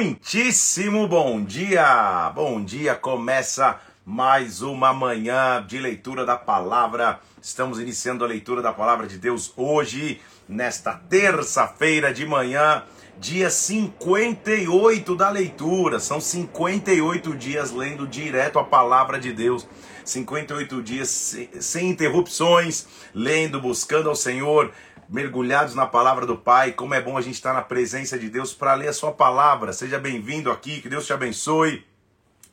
Muitíssimo bom dia! Bom dia, começa mais uma manhã de leitura da palavra. Estamos iniciando a leitura da palavra de Deus hoje, nesta terça-feira de manhã, dia 58 da leitura. São 58 dias lendo direto a palavra de Deus. 58 dias sem interrupções, lendo, buscando ao Senhor, mergulhados na palavra do Pai. Como é bom a gente estar na presença de Deus para ler a sua palavra. Seja bem-vindo aqui, que Deus te abençoe.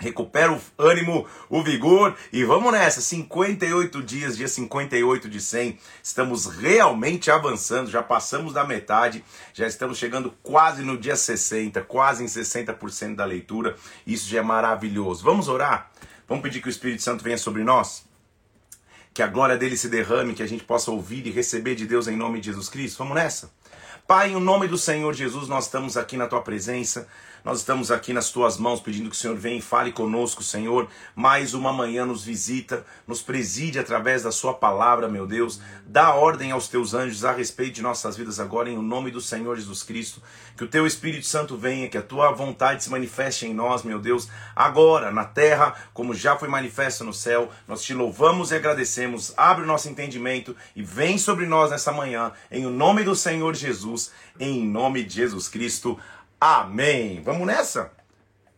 Recupera o ânimo, o vigor e vamos nessa. 58 dias, dia 58 de 100. Estamos realmente avançando, já passamos da metade, já estamos chegando quase no dia 60, quase em 60% da leitura. Isso já é maravilhoso. Vamos orar? Vamos pedir que o Espírito Santo venha sobre nós? Que a glória dele se derrame, que a gente possa ouvir e receber de Deus em nome de Jesus Cristo. Vamos nessa? Pai, em nome do Senhor Jesus, nós estamos aqui na tua presença. Nós estamos aqui nas tuas mãos pedindo que o Senhor venha e fale conosco, Senhor. Mais uma manhã nos visita, nos preside através da sua palavra, meu Deus. Dá ordem aos teus anjos a respeito de nossas vidas agora, em nome do Senhor Jesus Cristo. Que o teu Espírito Santo venha, que a tua vontade se manifeste em nós, meu Deus, agora na terra, como já foi manifesta no céu. Nós te louvamos e agradecemos. Abre o nosso entendimento e vem sobre nós nessa manhã, em nome do Senhor Jesus, em nome de Jesus Cristo. Amém. Vamos nessa?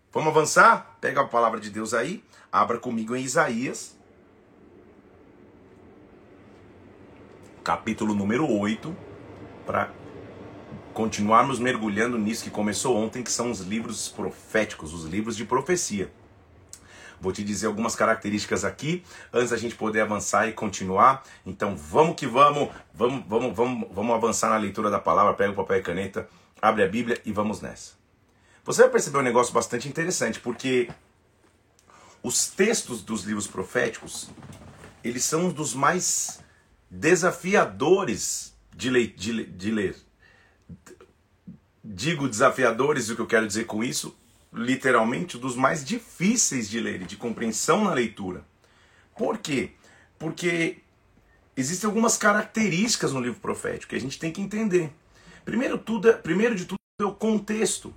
Vamos avançar? Pega a palavra de Deus aí, abra comigo em Isaías, capítulo número 8, para continuarmos mergulhando nisso que começou ontem, que são os livros proféticos, os livros de profecia. Vou te dizer algumas características aqui antes da gente poder avançar e continuar. Então vamos que vamos, vamos, vamos, vamos, vamos avançar na leitura da palavra. Pega o papel e caneta abre a Bíblia e vamos nessa. Você vai perceber um negócio bastante interessante, porque os textos dos livros proféticos, eles são um dos mais desafiadores de, le de, de ler. Digo desafiadores, o que eu quero dizer com isso, literalmente, dos mais difíceis de ler e de compreensão na leitura. Por quê? Porque existem algumas características no livro profético que a gente tem que entender. Primeiro, tudo, é, primeiro de tudo é o contexto.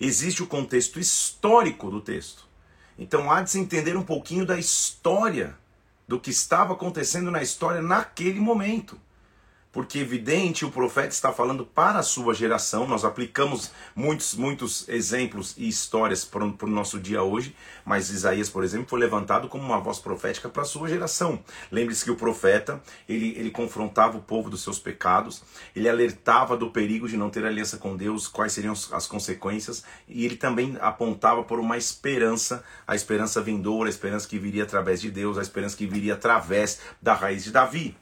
Existe o contexto histórico do texto. Então há de se entender um pouquinho da história, do que estava acontecendo na história naquele momento porque evidente o profeta está falando para a sua geração. Nós aplicamos muitos, muitos exemplos e histórias para o nosso dia hoje, mas Isaías, por exemplo, foi levantado como uma voz profética para a sua geração. Lembre-se que o profeta ele, ele confrontava o povo dos seus pecados, ele alertava do perigo de não ter aliança com Deus, quais seriam as consequências, e ele também apontava por uma esperança, a esperança vindoura, a esperança que viria através de Deus, a esperança que viria através da raiz de Davi.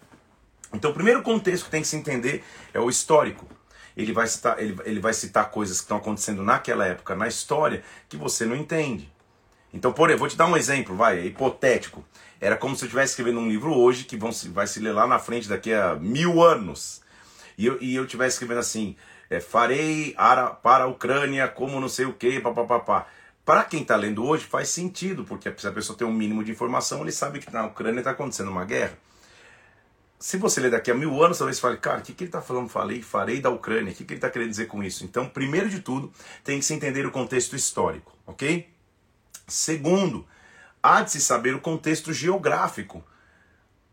Então, o primeiro contexto que tem que se entender é o histórico. Ele vai citar, ele, ele vai citar coisas que estão acontecendo naquela época, na história, que você não entende. Então, por exemplo, vou te dar um exemplo, vai, é hipotético. Era como se eu estivesse escrevendo um livro hoje, que vão, vai se ler lá na frente daqui a mil anos. E eu, e eu estivesse escrevendo assim, é, farei para a Ucrânia como não sei o que, papapá. Para quem está lendo hoje faz sentido, porque se a pessoa tem um mínimo de informação, ele sabe que na Ucrânia está acontecendo uma guerra se você ler daqui a mil anos, talvez você fale, cara, o que, que ele está falando? Falei, farei da Ucrânia. O que, que ele está querendo dizer com isso? Então, primeiro de tudo, tem que se entender o contexto histórico, ok? Segundo, há de se saber o contexto geográfico.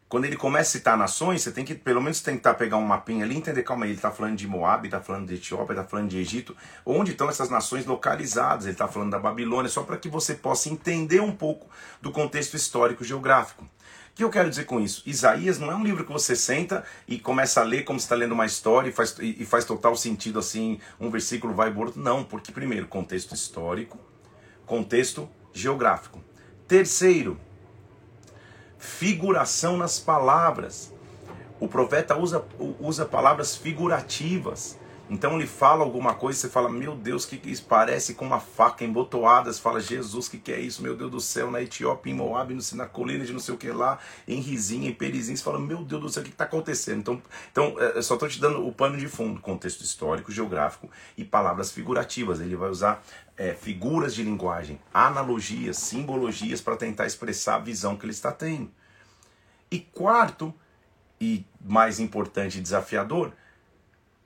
Quando ele começa a citar nações, você tem que pelo menos tentar pegar um mapinha ali e entender, calma aí, ele está falando de Moab, está falando de Etiópia, está falando de Egito. Onde estão essas nações localizadas? Ele está falando da Babilônia, só para que você possa entender um pouco do contexto histórico geográfico que eu quero dizer com isso? Isaías não é um livro que você senta e começa a ler como está lendo uma história e faz, e faz total sentido assim, um versículo vai outro. Não, porque primeiro, contexto histórico, contexto geográfico. Terceiro, figuração nas palavras. O profeta usa, usa palavras figurativas. Então ele fala alguma coisa, você fala, meu Deus, que, que isso parece com uma faca embotoada? Você fala, Jesus, que, que é isso? Meu Deus do céu, na Etiópia, em Moab, na colina de não sei o que lá, em Rizinha, em Perizinho, você fala, meu Deus do céu, o que está acontecendo? Então, então é, só estou te dando o pano de fundo, contexto histórico, geográfico e palavras figurativas. Ele vai usar é, figuras de linguagem, analogias, simbologias para tentar expressar a visão que ele está tendo. E quarto, e mais importante e desafiador,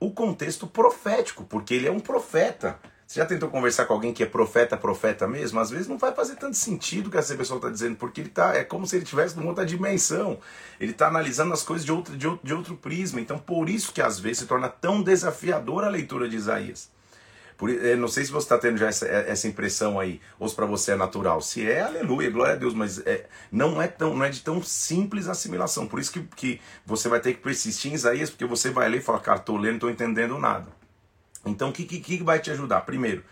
o contexto profético, porque ele é um profeta. Você já tentou conversar com alguém que é profeta, profeta mesmo? Às vezes não vai fazer tanto sentido o que essa pessoa está dizendo, porque ele tá, é como se ele tivesse numa outra dimensão. Ele está analisando as coisas de outro, de, outro, de outro prisma. Então, por isso que às vezes se torna tão desafiadora a leitura de Isaías. Por, eh, não sei se você está tendo já essa, eh, essa impressão aí, ou se para você é natural. Se é, aleluia, glória a Deus, mas é, não, é tão, não é de tão simples assimilação. Por isso que, que você vai ter que persistir em Isaías, porque você vai ler e fala, cara, estou lendo, não estou entendendo nada. Então, o que, que, que vai te ajudar? Primeiro,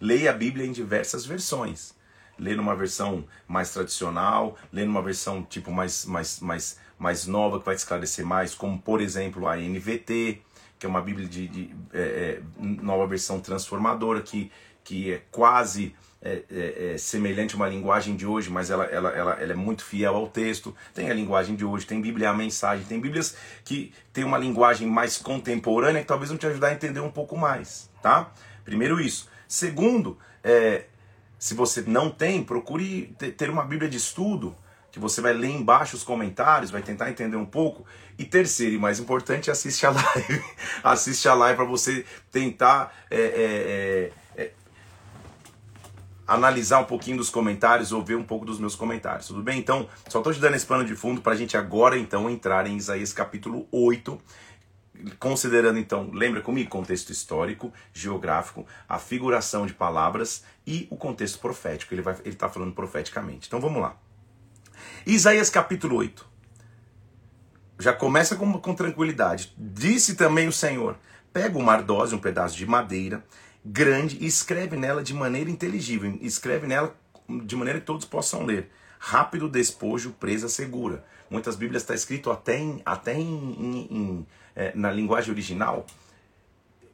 leia a Bíblia em diversas versões. Lê numa versão mais tradicional, lê numa versão tipo mais, mais, mais, mais nova, que vai te esclarecer mais, como por exemplo a NVT, que é uma Bíblia de, de é, é, nova versão transformadora, que, que é quase é, é, é, semelhante a uma linguagem de hoje, mas ela, ela, ela, ela, é muito fiel ao texto. Tem a linguagem de hoje, tem Bíblia a mensagem, tem Bíblias que tem uma linguagem mais contemporânea que talvez vão te ajudar a entender um pouco mais, tá? Primeiro isso. Segundo, é, se você não tem, procure ter uma Bíblia de estudo que você vai ler embaixo os comentários, vai tentar entender um pouco. E terceiro, e mais importante, assiste a live. assiste a live para você tentar é, é, é, analisar um pouquinho dos comentários ou ver um pouco dos meus comentários, tudo bem? Então, só estou te dando esse plano de fundo para a gente agora então entrar em Isaías capítulo 8, considerando então, lembra comigo, contexto histórico, geográfico, a figuração de palavras e o contexto profético. Ele está falando profeticamente. Então vamos lá. Isaías capítulo 8. Já começa com, com tranquilidade. Disse também o Senhor: pega uma ardose, um pedaço de madeira grande e escreve nela de maneira inteligível. Escreve nela de maneira que todos possam ler. Rápido despojo, presa segura. Muitas Bíblias está escrito até, em, até em, em, em é, na linguagem original.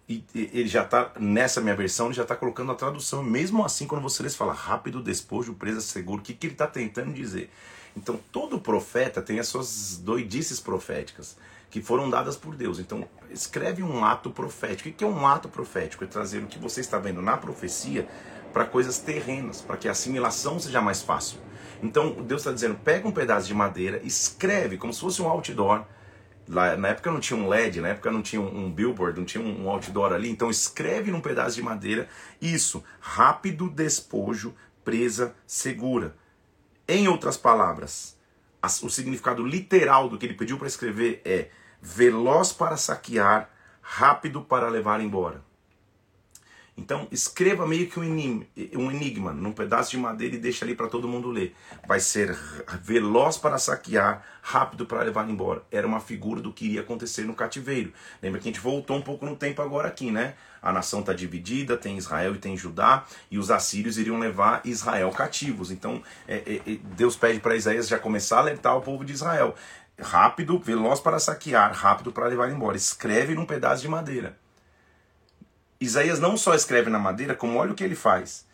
E ele já está, nessa minha versão, ele já está colocando a tradução. Mesmo assim, quando você lê, fala rápido despojo, presa segura. O que, que ele está tentando dizer? Então, todo profeta tem as suas doidices proféticas que foram dadas por Deus. Então, escreve um ato profético. O que é um ato profético? É trazer o que você está vendo na profecia para coisas terrenas, para que a assimilação seja mais fácil. Então, Deus está dizendo: pega um pedaço de madeira, escreve como se fosse um outdoor. Lá, na época não tinha um LED, na época não tinha um, um billboard, não tinha um, um outdoor ali. Então, escreve num pedaço de madeira isso: rápido despojo, presa segura. Em outras palavras, o significado literal do que ele pediu para escrever é veloz para saquear, rápido para levar embora. Então, escreva meio que um enigma, um num pedaço de madeira e deixa ali para todo mundo ler. Vai ser veloz para saquear, rápido para levar embora. Era uma figura do que iria acontecer no cativeiro. Lembra que a gente voltou um pouco no tempo agora aqui, né? A nação está dividida, tem Israel e tem Judá, e os assírios iriam levar Israel cativos. Então, é, é, é Deus pede para Isaías já começar a alertar o povo de Israel rápido, veloz para saquear, rápido para levar embora. Escreve num pedaço de madeira. Isaías não só escreve na madeira, como olha o que ele faz.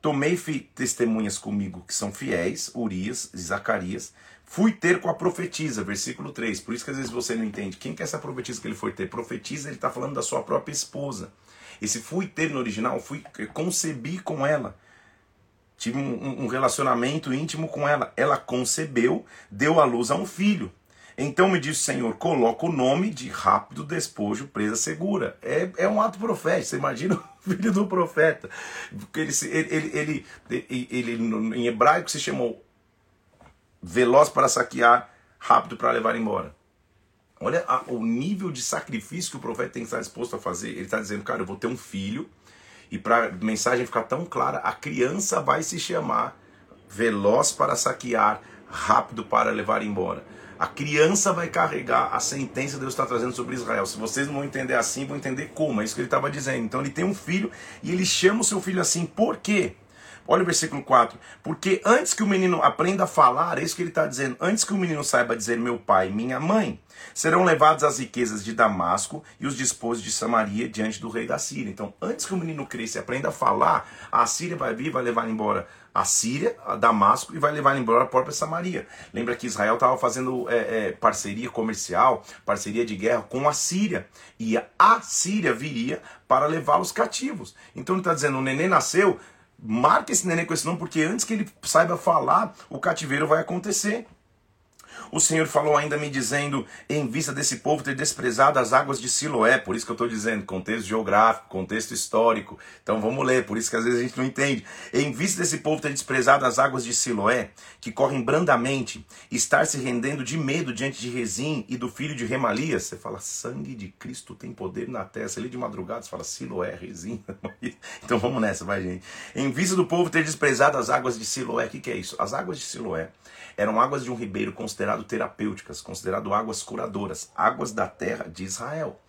Tomei testemunhas comigo que são fiéis, Urias e Zacarias. Fui ter com a profetisa, versículo 3. Por isso que às vezes você não entende. Quem que é essa profetisa que ele foi ter? Profetisa, ele está falando da sua própria esposa. Esse fui ter no original, fui concebi com ela. Tive um, um relacionamento íntimo com ela. Ela concebeu, deu à luz a um filho. Então me disse o Senhor: coloca o nome de rápido despojo, presa segura. É, é um ato profético. Você imagina o filho do profeta. Ele, ele, ele, ele, ele em hebraico se chamou veloz para saquear, rápido para levar embora. Olha o nível de sacrifício que o profeta tem que estar disposto a fazer. Ele está dizendo, cara, eu vou ter um filho, e para a mensagem ficar tão clara, a criança vai se chamar veloz para saquear, rápido para levar embora. A criança vai carregar a sentença que Deus está trazendo sobre Israel. Se vocês não vão entender assim, vão entender como. É isso que ele estava dizendo. Então ele tem um filho e ele chama o seu filho assim. Por quê? Olha o versículo 4. Porque antes que o menino aprenda a falar, é isso que ele está dizendo. Antes que o menino saiba dizer meu pai e minha mãe, serão levados as riquezas de Damasco e os despojos de Samaria diante do rei da Síria. Então, antes que o menino cresça e aprenda a falar, a Síria vai vir, vai levar embora a Síria, a Damasco e vai levar embora a própria Samaria. Lembra que Israel estava fazendo é, é, parceria comercial, parceria de guerra com a Síria. E a Síria viria para levar os cativos. Então ele está dizendo: o neném nasceu, marca esse neném com esse nome, porque antes que ele saiba falar, o cativeiro vai acontecer. O Senhor falou ainda me dizendo, em vista desse povo ter desprezado as águas de Siloé, por isso que eu estou dizendo, contexto geográfico, contexto histórico. Então vamos ler, por isso que às vezes a gente não entende. Em vista desse povo ter desprezado as águas de Siloé, que correm brandamente, estar se rendendo de medo diante de Rezim e do filho de Remalias, você fala, sangue de Cristo tem poder na terra. Você lê de madrugada, você fala, Siloé, Rezim. então vamos nessa, vai gente. Em vista do povo ter desprezado as águas de Siloé, o que, que é isso? As águas de Siloé eram águas de um ribeiro considerado terapêuticas, considerado águas curadoras, águas da terra de Israel.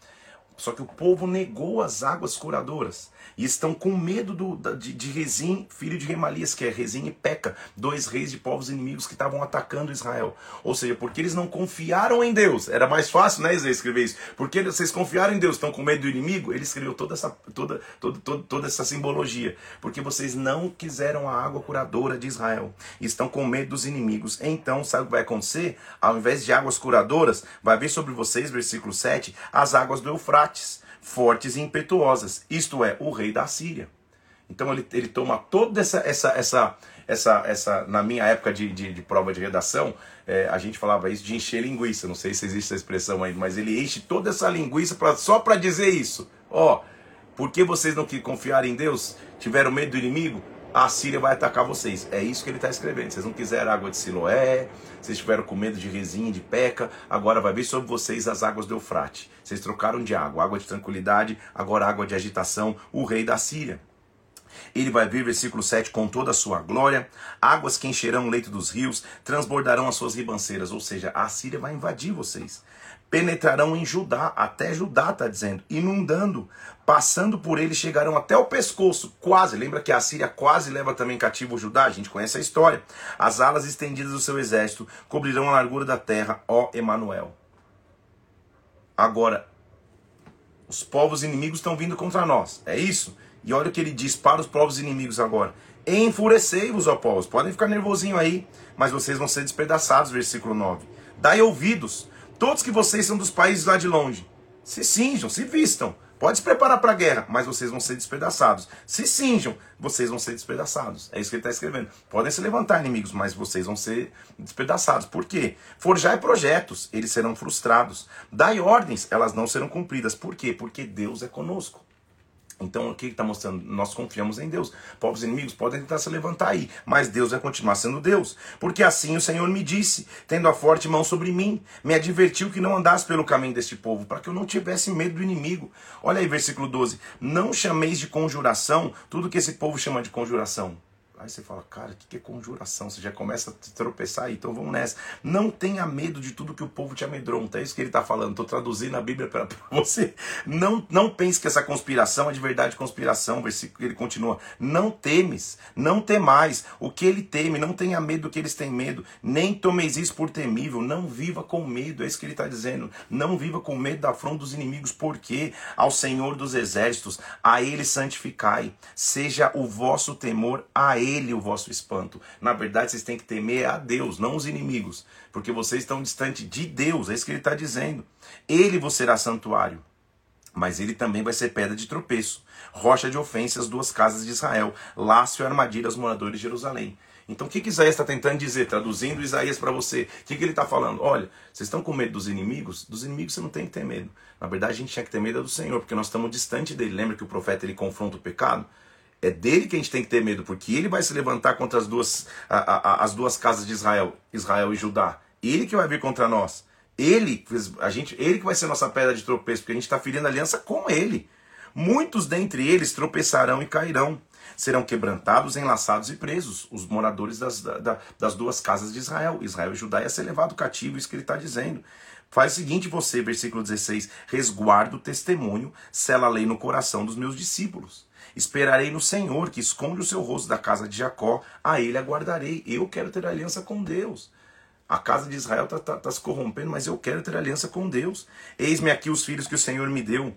Só que o povo negou as águas curadoras e estão com medo do, de, de Rezim, filho de Remalias, que é Rezim e Peca, dois reis de povos inimigos que estavam atacando Israel. Ou seja, porque eles não confiaram em Deus. Era mais fácil, né, Isaías, escrever isso. Porque vocês confiaram em Deus, estão com medo do inimigo. Ele escreveu toda essa, toda, toda, toda, toda essa simbologia. Porque vocês não quiseram a água curadora de Israel. Estão com medo dos inimigos. Então, sabe o que vai acontecer? Ao invés de águas curadoras, vai vir sobre vocês, versículo 7, as águas do Eufrates fortes e impetuosas, isto é, o rei da Síria. Então ele, ele toma toda essa, essa, essa, essa, essa na minha época de, de, de prova de redação, é, a gente falava isso de encher linguiça, não sei se existe essa expressão aí, mas ele enche toda essa linguiça pra, só para dizer isso. Ó, porque vocês não confiaram em Deus, tiveram medo do inimigo, a Síria vai atacar vocês. É isso que ele está escrevendo. Vocês não quiseram água de Siloé, vocês tiveram com medo de resinha, de peca, agora vai vir sobre vocês as águas do Eufrate. Vocês trocaram de água, água de tranquilidade, agora água de agitação, o rei da Síria. Ele vai vir, versículo 7, com toda a sua glória, águas que encherão o leito dos rios, transbordarão as suas ribanceiras, ou seja, a Síria vai invadir vocês penetrarão em Judá, até Judá está dizendo, inundando, passando por ele, chegarão até o pescoço, quase. Lembra que a Síria quase leva também cativo o Judá? A gente conhece a história. As alas estendidas do seu exército cobrirão a largura da terra, ó Emanuel. Agora, os povos inimigos estão vindo contra nós. É isso? E olha o que ele diz para os povos inimigos agora. Enfurecei-vos, ó povos. Podem ficar nervosinho aí, mas vocês vão ser despedaçados, versículo 9. Dai ouvidos Todos que vocês são dos países lá de longe. Se cinjam, se vistam. Pode se preparar para a guerra, mas vocês vão ser despedaçados. Se cinjam, vocês vão ser despedaçados. É isso que ele está escrevendo. Podem se levantar inimigos, mas vocês vão ser despedaçados. Por quê? Forjai projetos, eles serão frustrados. Dai ordens, elas não serão cumpridas. Por quê? Porque Deus é conosco. Então, o que está mostrando? Nós confiamos em Deus. Povos inimigos podem tentar se levantar aí, mas Deus vai continuar sendo Deus. Porque assim o Senhor me disse, tendo a forte mão sobre mim, me advertiu que não andasse pelo caminho deste povo, para que eu não tivesse medo do inimigo. Olha aí, versículo 12: Não chameis de conjuração tudo que esse povo chama de conjuração. Aí você fala, cara, o que é conjuração? Você já começa a tropeçar aí, então vamos nessa. Não tenha medo de tudo que o povo te amedronta. É isso que ele está falando. Estou traduzindo a Bíblia para você. Não, não pense que essa conspiração é de verdade conspiração. Versículo ele continua. Não temes, não temais. O que ele teme, não tenha medo do que eles têm medo. Nem tomeis isso por temível. Não viva com medo. É isso que ele está dizendo. Não viva com medo da afronta dos inimigos. Porque ao Senhor dos exércitos, a ele santificai. Seja o vosso temor a ele ele o vosso espanto. Na verdade, vocês têm que temer a Deus, não os inimigos, porque vocês estão distante de Deus, é isso que ele está dizendo. Ele vos será santuário, mas ele também vai ser pedra de tropeço, rocha de ofensa às duas casas de Israel, laço e armadilha aos moradores de Jerusalém. Então, o que, que Isaías está tentando dizer? Traduzindo Isaías para você, o que, que ele está falando? Olha, vocês estão com medo dos inimigos? Dos inimigos você não tem que ter medo. Na verdade, a gente tinha que ter medo do Senhor, porque nós estamos distante dele. Lembra que o profeta ele confronta o pecado? É dele que a gente tem que ter medo, porque ele vai se levantar contra as duas, a, a, as duas casas de Israel, Israel e Judá. Ele que vai vir contra nós. Ele, a gente, ele que vai ser nossa pedra de tropeço, porque a gente está ferindo aliança com ele. Muitos dentre eles tropeçarão e cairão. Serão quebrantados, enlaçados e presos, os moradores das, da, das duas casas de Israel. Israel e Judá ia ser levado cativo, isso que ele está dizendo. Faz o seguinte você, versículo 16, resguardo o testemunho, sela a lei no coração dos meus discípulos. Esperarei no Senhor, que esconde o seu rosto da casa de Jacó, a ele aguardarei. Eu quero ter aliança com Deus. A casa de Israel está tá, tá se corrompendo, mas eu quero ter aliança com Deus. Eis-me aqui os filhos que o Senhor me deu,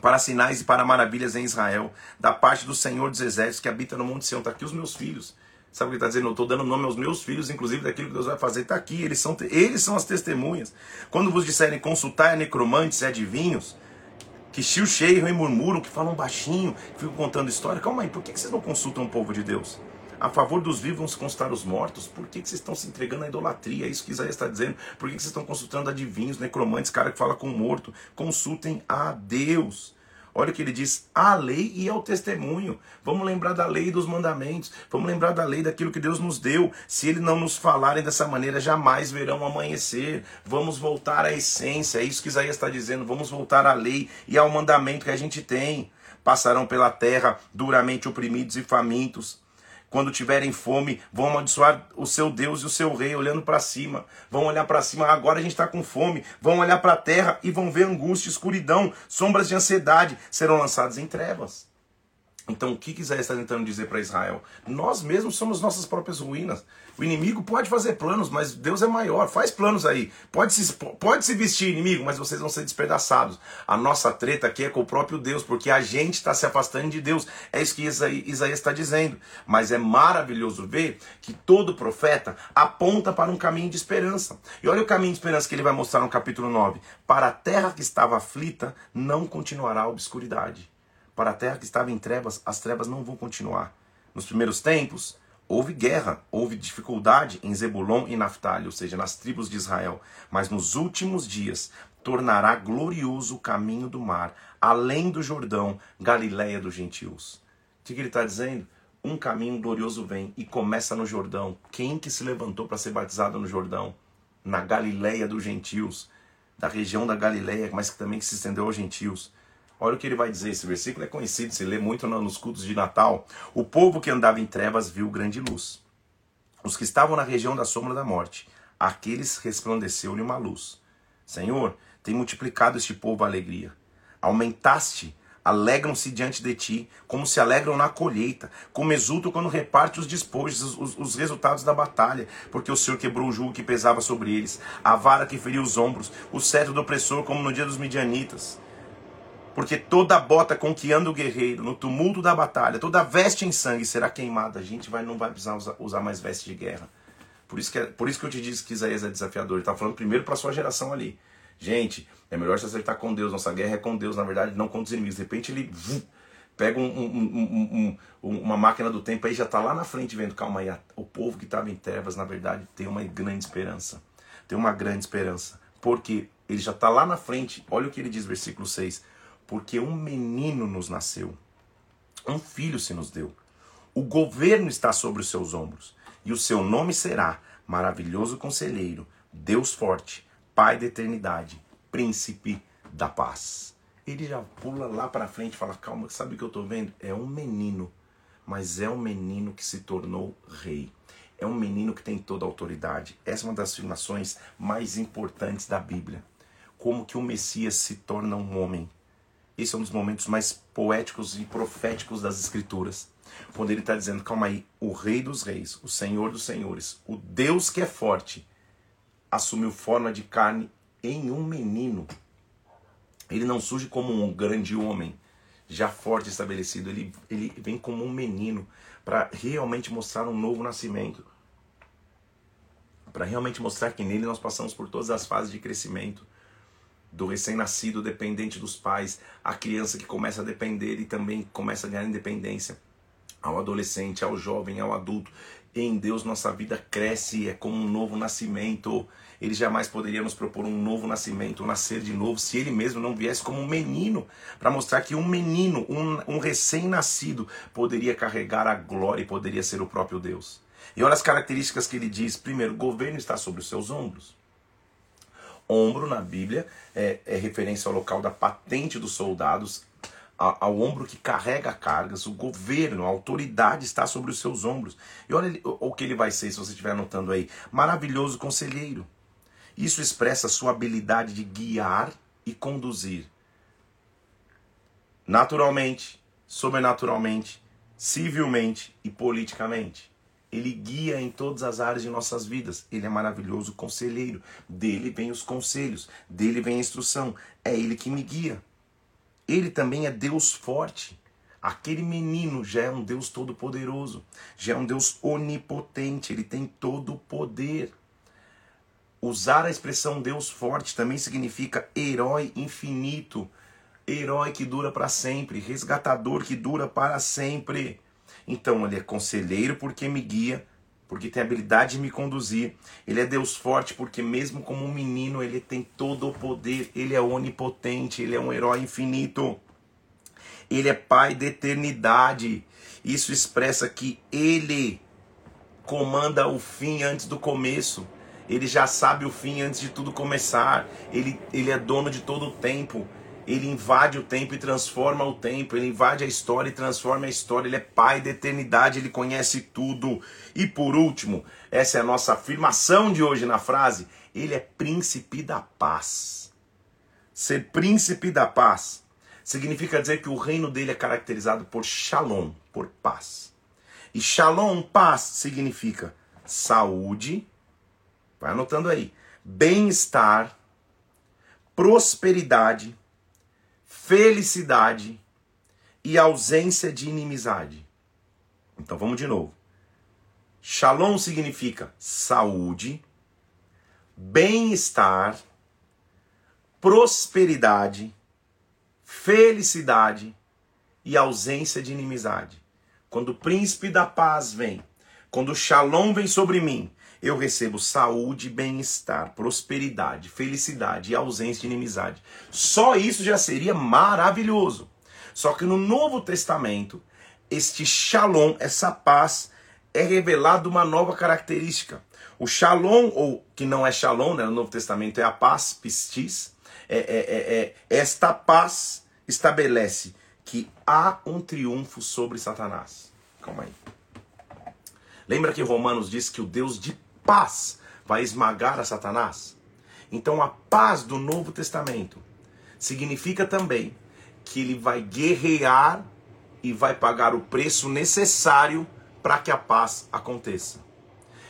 para sinais e para maravilhas em Israel, da parte do Senhor dos exércitos que habita no Monte Sião. Está aqui os meus filhos. Sabe o que está dizendo? Eu estou dando nome aos meus filhos, inclusive daquilo que Deus vai fazer. Está aqui, eles são, eles são as testemunhas. Quando vos disserem consultar necromantes e adivinhos, que cheiam e murmuram, que falam baixinho, que ficam contando história. Calma aí, por que vocês não consultam o povo de Deus? A favor dos vivos vão se consultar os mortos. Por que, vocês estão se entregando à idolatria? É isso que Isaías está dizendo. Por que vocês estão consultando adivinhos, necromantes, cara que fala com o morto? Consultem a Deus. Olha o que ele diz: a lei e ao testemunho. Vamos lembrar da lei e dos mandamentos. Vamos lembrar da lei daquilo que Deus nos deu. Se ele não nos falarem dessa maneira, jamais verão amanhecer. Vamos voltar à essência. É isso que Isaías está dizendo. Vamos voltar à lei e ao mandamento que a gente tem. Passarão pela terra duramente oprimidos e famintos quando tiverem fome, vão amaldiçoar o seu Deus e o seu rei, olhando para cima. Vão olhar para cima, agora a gente está com fome. Vão olhar para a terra e vão ver angústia, escuridão, sombras de ansiedade serão lançadas em trevas. Então, o que Isaías está tentando dizer para Israel? Nós mesmos somos nossas próprias ruínas. O inimigo pode fazer planos, mas Deus é maior. Faz planos aí. Pode se, pode se vestir inimigo, mas vocês vão ser despedaçados. A nossa treta aqui é com o próprio Deus, porque a gente está se afastando de Deus. É isso que Isaías está dizendo. Mas é maravilhoso ver que todo profeta aponta para um caminho de esperança. E olha o caminho de esperança que ele vai mostrar no capítulo 9. Para a terra que estava aflita, não continuará a obscuridade. Para a terra que estava em trevas, as trevas não vão continuar. Nos primeiros tempos, Houve guerra, houve dificuldade em Zebulon e Naphtali, ou seja, nas tribos de Israel. Mas nos últimos dias tornará glorioso o caminho do mar, além do Jordão, Galiléia dos gentios. O que, ele está dizendo? Um caminho glorioso vem e começa no Jordão. Quem que se levantou para ser batizado no Jordão? Na Galiléia dos gentios, da região da Galiléia, mas que também se estendeu aos gentios. Olha o que ele vai dizer, esse versículo é conhecido, se lê muito nos cultos de Natal. O povo que andava em trevas viu grande luz. Os que estavam na região da sombra da morte, aqueles resplandeceu-lhe uma luz. Senhor, tem multiplicado este povo a alegria. Aumentaste, alegram-se diante de ti, como se alegram na colheita, como exultam quando reparte os despojos, os, os, resultados da batalha, porque o Senhor quebrou o jugo que pesava sobre eles, a vara que feriu os ombros, o cetro do opressor, como no dia dos midianitas. Porque toda bota com que anda o guerreiro no tumulto da batalha, toda veste em sangue será queimada. A gente vai, não vai precisar usar, usar mais veste de guerra. Por isso, que, é, por isso que eu te disse que Isaías é desafiador. Ele está falando primeiro para a sua geração ali. Gente, é melhor se acertar com Deus. Nossa guerra é com Deus, na verdade, não contra os inimigos. De repente ele pega um, um, um, uma máquina do tempo aí já está lá na frente vendo, calma aí, o povo que estava em trevas, na verdade, tem uma grande esperança. Tem uma grande esperança. Porque ele já está lá na frente. Olha o que ele diz, versículo 6 porque um menino nos nasceu, um filho se nos deu. O governo está sobre os seus ombros, e o seu nome será Maravilhoso Conselheiro, Deus Forte, Pai da Eternidade, Príncipe da Paz. Ele já pula lá para frente e fala: Calma, sabe o que eu estou vendo? É um menino, mas é um menino que se tornou rei. É um menino que tem toda a autoridade. Essa é uma das afirmações mais importantes da Bíblia. Como que o Messias se torna um homem esse é um dos momentos mais poéticos e proféticos das Escrituras. Quando ele está dizendo, calma aí, o Rei dos Reis, o Senhor dos Senhores, o Deus que é forte, assumiu forma de carne em um menino. Ele não surge como um grande homem, já forte estabelecido. Ele, ele vem como um menino para realmente mostrar um novo nascimento. Para realmente mostrar que nele nós passamos por todas as fases de crescimento do recém-nascido dependente dos pais, a criança que começa a depender e também começa a ganhar independência, ao adolescente, ao jovem, ao adulto. Em Deus nossa vida cresce, é como um novo nascimento. Ele jamais poderia nos propor um novo nascimento, um nascer de novo, se ele mesmo não viesse como um menino, para mostrar que um menino, um, um recém-nascido, poderia carregar a glória e poderia ser o próprio Deus. E olha as características que ele diz: primeiro, o governo está sobre os seus ombros. Ombro na Bíblia é, é referência ao local da patente dos soldados, ao ombro que carrega cargas, o governo, a autoridade está sobre os seus ombros. E olha o que ele vai ser, se você estiver anotando aí: maravilhoso conselheiro. Isso expressa a sua habilidade de guiar e conduzir. Naturalmente, sobrenaturalmente, civilmente e politicamente. Ele guia em todas as áreas de nossas vidas. Ele é maravilhoso conselheiro. Dele vem os conselhos, dele vem a instrução. É ele que me guia. Ele também é Deus forte. Aquele menino já é um Deus todo-poderoso, já é um Deus onipotente, ele tem todo o poder. Usar a expressão Deus forte também significa herói infinito, herói que dura para sempre, resgatador que dura para sempre. Então ele é conselheiro porque me guia, porque tem habilidade de me conduzir. Ele é Deus forte porque mesmo como um menino ele tem todo o poder, ele é onipotente, ele é um herói infinito. Ele é pai da eternidade. Isso expressa que ele comanda o fim antes do começo. Ele já sabe o fim antes de tudo começar. Ele, ele é dono de todo o tempo. Ele invade o tempo e transforma o tempo. Ele invade a história e transforma a história. Ele é pai da eternidade. Ele conhece tudo. E por último, essa é a nossa afirmação de hoje na frase: Ele é príncipe da paz. Ser príncipe da paz significa dizer que o reino dele é caracterizado por shalom, por paz. E shalom, paz, significa saúde, vai anotando aí, bem-estar, prosperidade, felicidade e ausência de inimizade. Então vamos de novo. Shalom significa saúde, bem-estar, prosperidade, felicidade e ausência de inimizade. Quando o príncipe da paz vem, quando o shalom vem sobre mim, eu recebo saúde, bem-estar, prosperidade, felicidade e ausência de inimizade. Só isso já seria maravilhoso. Só que no Novo Testamento, este shalom, essa paz, é revelado uma nova característica. O shalom, ou que não é shalom, né, no Novo Testamento é a paz, pistis, é, é, é, é esta paz estabelece que há um triunfo sobre Satanás. Calma aí. Lembra que Romanos diz que o Deus de paz vai esmagar a Satanás? Então a paz do Novo Testamento significa também que ele vai guerrear e vai pagar o preço necessário para que a paz aconteça.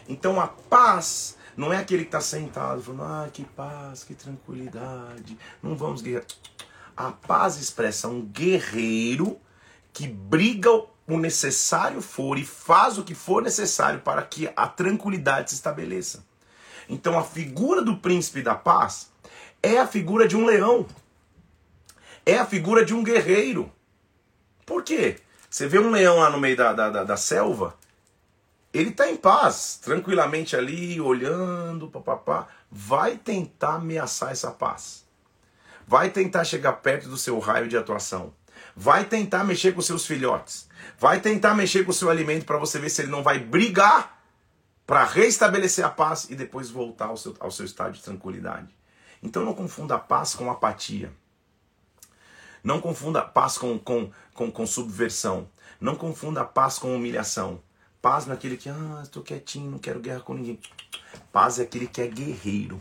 Então a paz não é aquele que está sentado falando, ah, que paz, que tranquilidade, não vamos guerrear. A paz expressa um guerreiro que briga o necessário for e faz o que for necessário para que a tranquilidade se estabeleça. Então a figura do príncipe da paz é a figura de um leão. É a figura de um guerreiro. Por quê? Você vê um leão lá no meio da, da, da, da selva, ele está em paz, tranquilamente ali, olhando, papapá, vai tentar ameaçar essa paz vai tentar chegar perto do seu raio de atuação, vai tentar mexer com seus filhotes, vai tentar mexer com o seu alimento para você ver se ele não vai brigar para restabelecer a paz e depois voltar ao seu, ao seu estado de tranquilidade. Então não confunda a paz com apatia. Não confunda a paz com, com, com, com subversão. Não confunda a paz com humilhação. Paz não é aquele que, ah, estou quietinho, não quero guerra com ninguém. Paz é aquele que é guerreiro.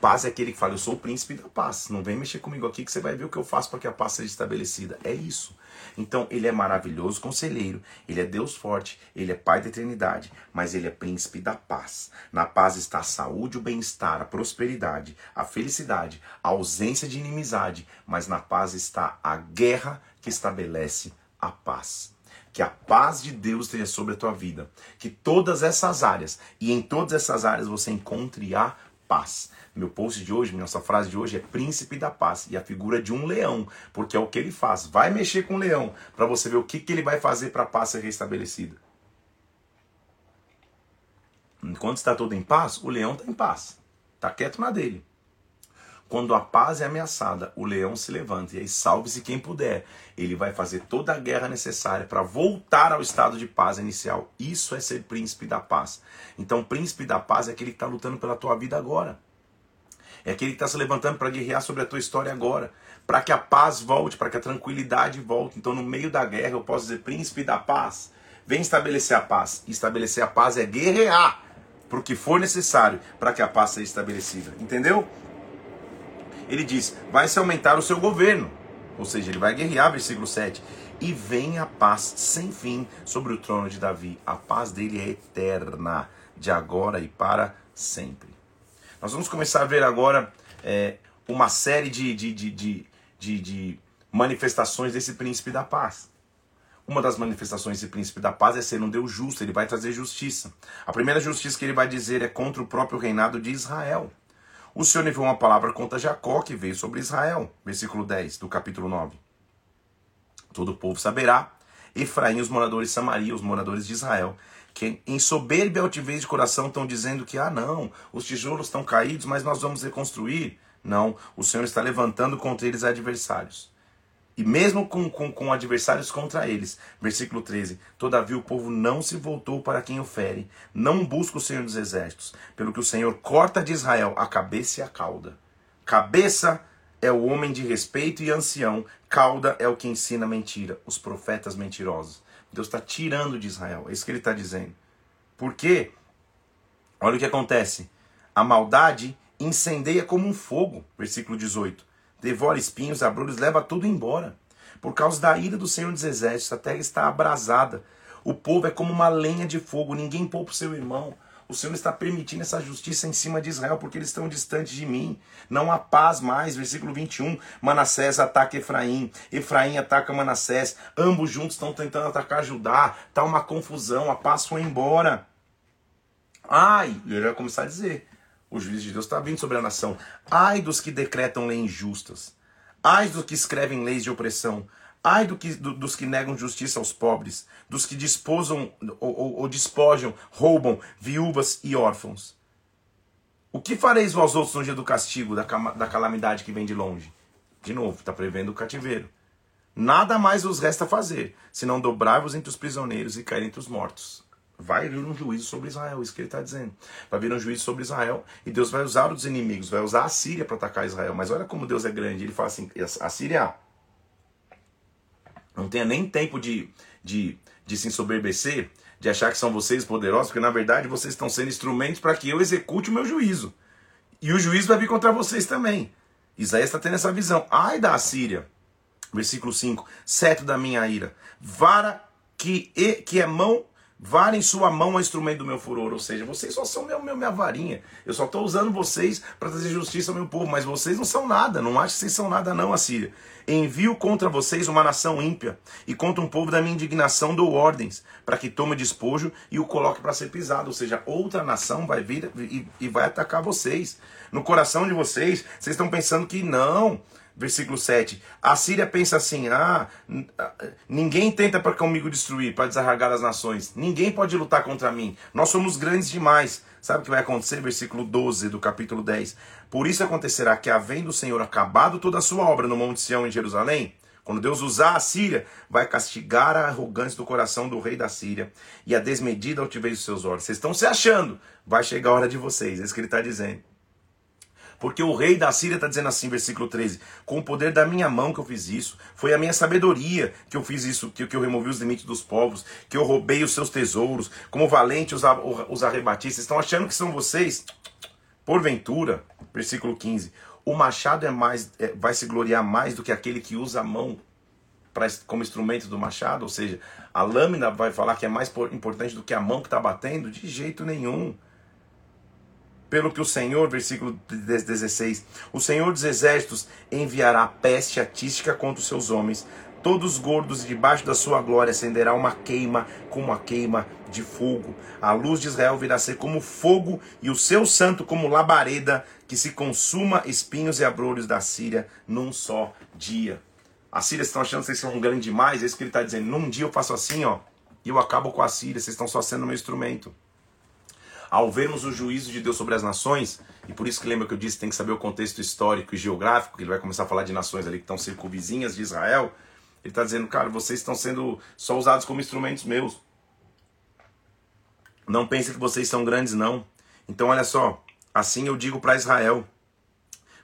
Paz é aquele que fala, eu sou o príncipe da paz. Não vem mexer comigo aqui que você vai ver o que eu faço para que a paz seja estabelecida. É isso. Então, ele é maravilhoso conselheiro, ele é Deus forte, ele é Pai da eternidade, mas ele é príncipe da paz. Na paz está a saúde, o bem-estar, a prosperidade, a felicidade, a ausência de inimizade, mas na paz está a guerra que estabelece a paz. Que a paz de Deus esteja sobre a tua vida. Que todas essas áreas, e em todas essas áreas você encontre a paz. Meu post de hoje, nossa frase de hoje é príncipe da paz e a figura de um leão, porque é o que ele faz. Vai mexer com o leão para você ver o que, que ele vai fazer para a paz ser restabelecida. Enquanto está tudo em paz, o leão está em paz. Está quieto na dele. Quando a paz é ameaçada, o leão se levanta e aí salve-se quem puder. Ele vai fazer toda a guerra necessária para voltar ao estado de paz inicial. Isso é ser príncipe da paz. Então, príncipe da paz é aquele que está lutando pela tua vida agora. É aquele que está se levantando para guerrear sobre a tua história agora. Para que a paz volte, para que a tranquilidade volte. Então, no meio da guerra, eu posso dizer: príncipe da paz, vem estabelecer a paz. Estabelecer a paz é guerrear para que for necessário para que a paz seja estabelecida. Entendeu? Ele diz: vai se aumentar o seu governo. Ou seja, ele vai guerrear, versículo 7. E vem a paz sem fim sobre o trono de Davi. A paz dele é eterna, de agora e para sempre. Nós vamos começar a ver agora é, uma série de, de, de, de, de, manifestações desse príncipe da paz. Uma das manifestações desse príncipe da paz é ser um Deus justo, ele vai trazer justiça. A primeira justiça que ele vai dizer é contra o próprio reinado de Israel. O Senhor enviou uma palavra contra Jacó que veio sobre Israel. Versículo 10 do capítulo 9. Todo o povo saberá Efraim, os moradores de Samaria, os moradores de Israel, que em soberba e altivez de coração estão dizendo que, ah, não, os tijolos estão caídos, mas nós vamos reconstruir. Não, o Senhor está levantando contra eles adversários. E mesmo com, com, com, adversários contra eles. Versículo 13: Todavia o povo não se voltou para quem o fere, não busca o Senhor dos exércitos, pelo que o Senhor corta de Israel a cabeça e a cauda. Cabeça é o homem de respeito e ancião, cauda é o que ensina mentira, os profetas mentirosos. Deus está tirando de Israel, é isso que ele está dizendo. Por quê? Olha o que acontece. A maldade incendeia como um fogo, versículo 18 devora espinhos, abrolhos, leva tudo embora. Por causa da ira do Senhor dos Exércitos, a terra está abrasada. O povo é como uma lenha de fogo, ninguém poupa o seu irmão. O Senhor está permitindo essa justiça em cima de Israel, porque eles estão distantes de mim. Não há paz mais. Versículo 21. Manassés ataca Efraim. Efraim ataca Manassés. Ambos juntos estão tentando atacar Judá. Está uma confusão. A paz foi embora. Ai, ele vai começar a dizer. O juízo de Deus está vindo sobre a nação. Ai dos que decretam leis injustas. Ai dos que escrevem leis de opressão. Ai do que, do, dos que negam justiça aos pobres. Dos que desposam ou, ou, ou despojam, roubam viúvas e órfãos. O que fareis vós outros no dia do castigo, da, da calamidade que vem de longe? De novo, está prevendo o cativeiro. Nada mais vos resta fazer, senão dobrar-vos entre os prisioneiros e cair entre os mortos vai vir um juízo sobre Israel, isso que ele está dizendo. Vai vir um juízo sobre Israel e Deus vai usar os inimigos, vai usar a Síria para atacar Israel. Mas olha como Deus é grande. Ele fala assim: a Síria não tenha nem tempo de, de, de se ensoberbecer, de achar que são vocês poderosos, porque na verdade vocês estão sendo instrumentos para que eu execute o meu juízo. E o juízo vai vir contra vocês também. Isaías está tendo essa visão. Ai da Síria. Versículo 5: Seto da minha ira, vara que, que é mão Vara em sua mão o instrumento do meu furor. Ou seja, vocês só são meu, meu minha varinha. Eu só estou usando vocês para trazer justiça ao meu povo. Mas vocês não são nada. Não acho que vocês são nada, não, Assíria. Envio contra vocês uma nação ímpia. E contra um povo da minha indignação dou ordens. Para que tome despojo e o coloque para ser pisado. Ou seja, outra nação vai vir e, e vai atacar vocês. No coração de vocês, vocês estão pensando que não versículo 7. A Síria pensa assim: ah, ninguém tenta para comigo destruir, para desarragar as nações. Ninguém pode lutar contra mim. Nós somos grandes demais. Sabe o que vai acontecer? Versículo 12 do capítulo 10. Por isso acontecerá que, havendo o Senhor acabado toda a sua obra no Monte Sião em Jerusalém, quando Deus usar a Síria, vai castigar a arrogância do coração do rei da Síria e a desmedida altivez dos seus olhos. Vocês estão se achando, vai chegar a hora de vocês. É isso que ele está dizendo. Porque o rei da Síria está dizendo assim, versículo 13: Com o poder da minha mão que eu fiz isso, foi a minha sabedoria que eu fiz isso, que, que eu removi os limites dos povos, que eu roubei os seus tesouros, como valente os, os arrebati. Vocês estão achando que são vocês? Porventura, versículo 15: O machado é mais, é, vai se gloriar mais do que aquele que usa a mão pra, como instrumento do machado, ou seja, a lâmina vai falar que é mais importante do que a mão que está batendo? De jeito nenhum pelo que o Senhor, versículo 16, o Senhor dos exércitos enviará peste atística contra os seus homens, todos gordos e debaixo da sua glória acenderá uma queima como a queima de fogo. A luz de Israel virá ser como fogo e o seu santo como labareda que se consuma espinhos e abrolhos da Síria num só dia. A Síria estão achando que vocês são grandes demais, é isso que ele está dizendo. Num dia eu faço assim, ó, e eu acabo com a Síria, vocês estão só sendo meu instrumento. Ao vermos o juízo de Deus sobre as nações, e por isso que lembra que eu disse tem que saber o contexto histórico e geográfico, que ele vai começar a falar de nações ali que estão circunvizinhas de Israel, ele está dizendo, cara, vocês estão sendo só usados como instrumentos meus. Não pense que vocês são grandes, não. Então, olha só, assim eu digo para Israel,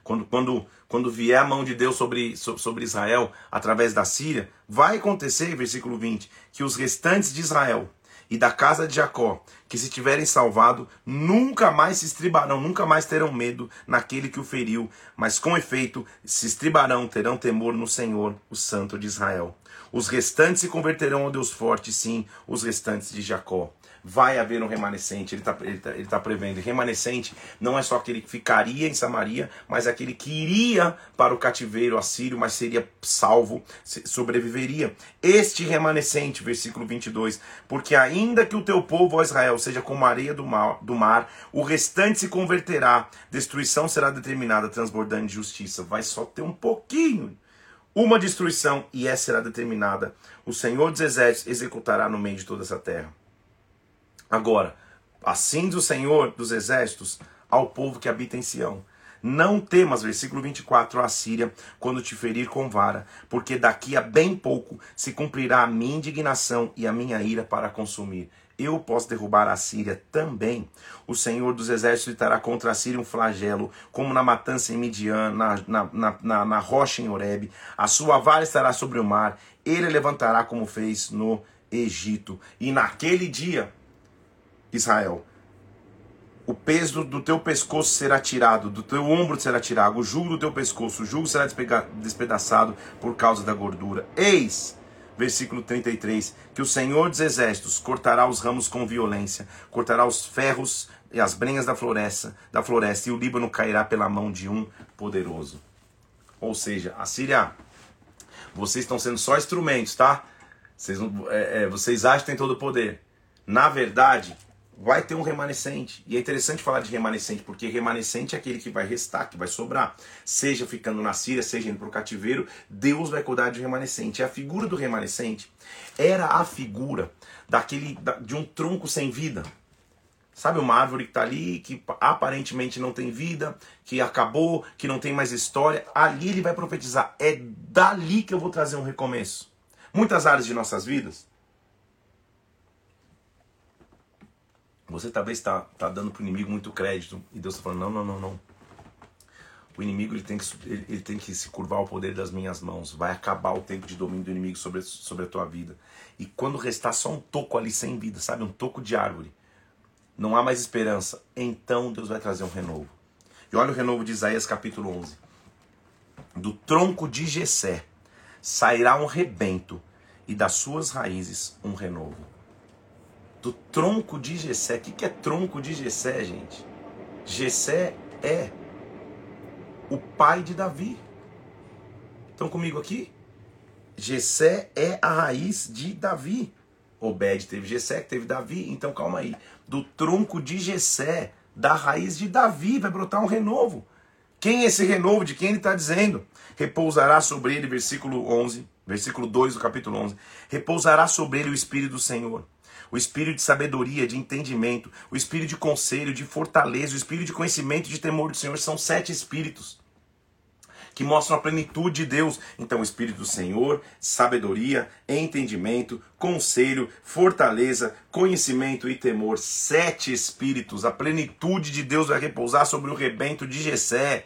quando, quando, quando vier a mão de Deus sobre, sobre Israel através da Síria, vai acontecer, versículo 20, que os restantes de Israel, e da casa de Jacó, que se tiverem salvado, nunca mais se estribarão, nunca mais terão medo naquele que o feriu, mas com efeito se estribarão, terão temor no Senhor, o Santo de Israel. Os restantes se converterão ao Deus forte, sim, os restantes de Jacó vai haver um remanescente. Ele está ele tá, ele tá prevendo. remanescente não é só aquele que ficaria em Samaria, mas aquele que iria para o cativeiro assírio, mas seria salvo, sobreviveria. Este remanescente, versículo 22, porque ainda que o teu povo, ó Israel, seja como a areia do mar, do mar, o restante se converterá, destruição será determinada, transbordando de justiça. Vai só ter um pouquinho uma destruição, e essa será determinada. O Senhor dos Exércitos executará no meio de toda essa terra. Agora, assim diz o Senhor dos Exércitos ao povo que habita em Sião. Não temas, versículo 24, a Síria, quando te ferir com vara, porque daqui a bem pouco se cumprirá a minha indignação e a minha ira para consumir eu posso derrubar a Síria também. O Senhor dos Exércitos estará contra a Síria um flagelo, como na matança em Midian, na, na, na, na, rocha em Horebe. A sua vara estará sobre o mar, ele levantará como fez no Egito. E naquele dia, Israel, o peso do teu pescoço será tirado, do teu ombro será tirado, o jugo do teu pescoço, o jugo será despedaçado por causa da gordura. Eis versículo 33, que o Senhor dos Exércitos cortará os ramos com violência, cortará os ferros e as brenhas da floresta, da floresta, e o Líbano cairá pela mão de um poderoso. Ou seja, a Síria, vocês estão sendo só instrumentos, tá? Vocês, é, é, vocês acham que tem todo o poder. Na verdade, vai ter um remanescente. E é interessante falar de remanescente, porque remanescente é aquele que vai restar, que vai sobrar. Seja ficando na Síria, seja indo para o cativeiro, Deus vai cuidar de remanescente. E a figura do remanescente era a figura daquele de um tronco sem vida. Sabe uma árvore que está ali, que aparentemente não tem vida, que acabou, que não tem mais história. Ali ele vai profetizar. É dali que eu vou trazer um recomeço. Muitas áreas de nossas vidas, Você talvez está tá dando para o inimigo muito crédito e Deus está falando: não, não, não, não. O inimigo ele tem, que, ele, ele, tem que se curvar ao poder das minhas mãos. Vai acabar o tempo de domínio do inimigo sobre, sobre a tua vida. E quando restar só um toco ali sem vida, sabe? Um toco de árvore. Não há mais esperança. Então Deus vai trazer um renovo. E olha o renovo de Isaías capítulo 11. Do tronco de Jessé sairá um rebento e das suas raízes um renovo do tronco de Gessé. O que é tronco de Gessé, gente? Gessé é o pai de Davi. Estão comigo aqui? Gessé é a raiz de Davi. Obed teve Gessé, que teve Davi. Então calma aí. Do tronco de Gessé, da raiz de Davi, vai brotar um renovo. Quem é esse renovo? De quem ele está dizendo? Repousará sobre ele, versículo 11, versículo 2 do capítulo 11. Repousará sobre ele o Espírito do Senhor o espírito de sabedoria, de entendimento, o espírito de conselho, de fortaleza, o espírito de conhecimento e de temor do Senhor. São sete espíritos que mostram a plenitude de Deus. Então, o espírito do Senhor, sabedoria, entendimento, conselho, fortaleza, conhecimento e temor. Sete espíritos. A plenitude de Deus vai repousar sobre o rebento de Jessé.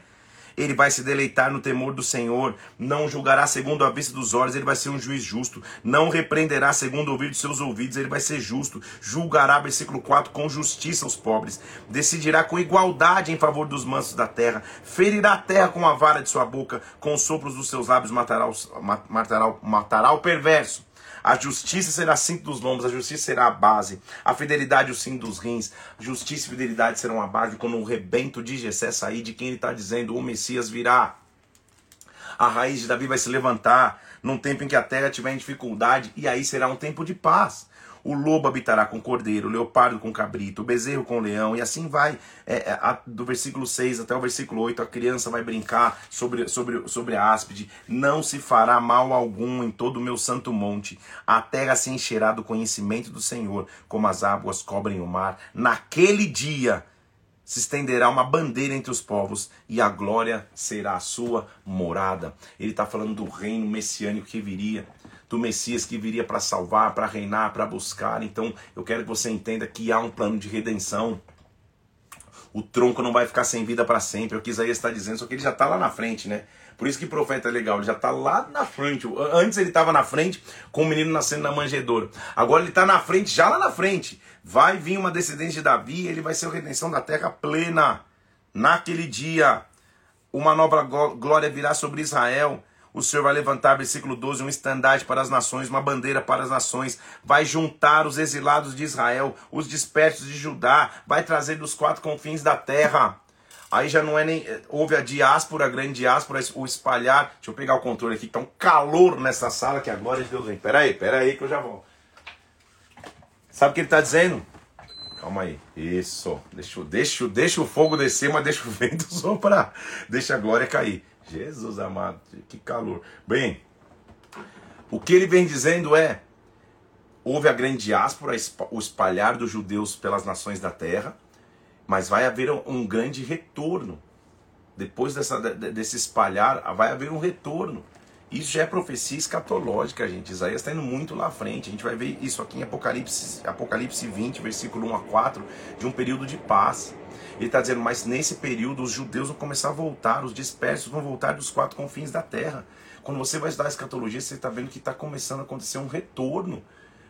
Ele vai se deleitar no temor do Senhor, não julgará segundo a vista dos olhos, ele vai ser um juiz justo, não repreenderá segundo o ouvir de seus ouvidos, ele vai ser justo, julgará, versículo 4, com justiça os pobres, decidirá com igualdade em favor dos mansos da terra, ferirá a terra com a vara de sua boca, com os sopros dos seus lábios matará, matará, matará o perverso. A justiça será cinto dos lombos, a justiça será a base, a fidelidade o cinto dos rins, justiça e fidelidade serão a base quando o rebento de Jessé sair, de quem ele está dizendo, o Messias virá. A raiz de Davi vai se levantar num tempo em que a terra tiver em dificuldade, e aí será um tempo de paz. O lobo habitará com o cordeiro, o leopardo com o cabrito, o bezerro com o leão, e assim vai. É, é, a, do versículo 6 até o versículo 8, a criança vai brincar sobre, sobre, sobre a áspide. Não se fará mal algum em todo o meu santo monte. A terra se encherá do conhecimento do Senhor, como as águas cobrem o mar. Naquele dia se estenderá uma bandeira entre os povos e a glória será a sua morada. Ele está falando do reino messiânico que viria do Messias que viria para salvar, para reinar, para buscar. Então eu quero que você entenda que há um plano de redenção. O tronco não vai ficar sem vida para sempre. É o que Isaías está dizendo, só que ele já está lá na frente, né? Por isso que profeta é legal, ele já está lá na frente. Antes ele estava na frente com o menino nascendo na manjedoura. Agora ele está na frente, já lá na frente. Vai vir uma descendente de Davi, ele vai ser a redenção da terra plena. Naquele dia, uma nova glória virá sobre Israel o Senhor vai levantar, versículo 12, um estandarte para as nações, uma bandeira para as nações, vai juntar os exilados de Israel, os dispersos de Judá, vai trazer dos quatro confins da terra. Aí já não é nem. Houve a diáspora, a grande diáspora, o espalhar. Deixa eu pegar o controle aqui, que tá um calor nessa sala que a glória de Deus vem. Pera aí, pera aí que eu já volto. Sabe o que ele está dizendo? Calma aí. Isso. Deixa, deixa, deixa o fogo descer, mas deixa o vento soprar. Deixa a glória cair. Jesus amado, que calor. Bem, o que ele vem dizendo é: houve a grande diáspora, o espalhar dos judeus pelas nações da terra, mas vai haver um grande retorno. Depois dessa, desse espalhar, vai haver um retorno. Isso já é profecia escatológica, gente. Isaías está indo muito lá à frente. A gente vai ver isso aqui em Apocalipse, Apocalipse 20, versículo 1 a 4, de um período de paz. Ele está dizendo, mas nesse período os judeus vão começar a voltar, os dispersos vão voltar dos quatro confins da terra. Quando você vai estudar a escatologia, você está vendo que está começando a acontecer um retorno.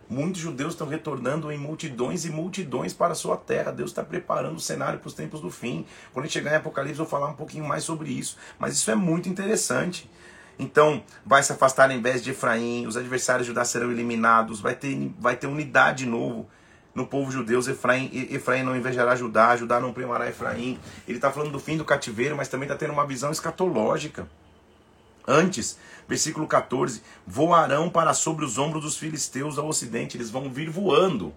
Muitos judeus estão retornando em multidões e multidões para a sua terra. Deus está preparando o cenário para os tempos do fim. Quando a gente chegar em Apocalipse, eu vou falar um pouquinho mais sobre isso. Mas isso é muito interessante. Então, vai se afastar em vez de Efraim, os adversários de Judá serão eliminados, vai ter, vai ter unidade de novo no povo judeu. Efraim, Efraim não invejará Judá, Judá não primará Efraim. Ele está falando do fim do cativeiro, mas também está tendo uma visão escatológica. Antes, versículo 14: voarão para sobre os ombros dos filisteus ao ocidente, eles vão vir voando.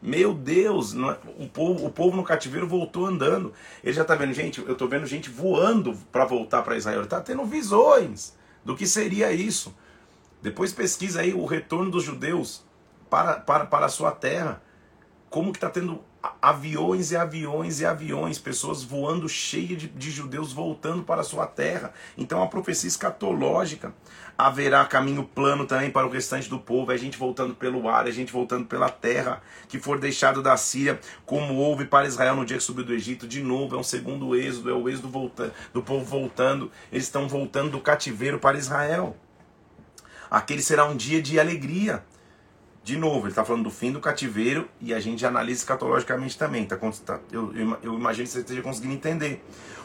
Meu Deus, é, o, povo, o povo no cativeiro voltou andando. Ele já está vendo, gente, eu estou vendo gente voando para voltar para Israel. Está tendo visões do que seria isso. Depois pesquisa aí o retorno dos judeus para, para, para a sua terra. Como que está tendo aviões e aviões e aviões, pessoas voando cheias de, de, judeus voltando para a sua terra. Então a profecia escatológica. Haverá caminho plano também para o restante do povo, é gente voltando pelo ar, é gente voltando pela terra, que for deixado da Síria, como houve para Israel no dia que subiu do Egito. De novo, é um segundo êxodo, é o êxodo voltando, do povo voltando. Eles estão voltando do cativeiro para Israel. Aquele será um dia de alegria. De novo, ele está falando do fim do cativeiro e a gente analisa escatologicamente também. Tá, tá, eu, eu, eu imagino que você esteja conseguindo entender.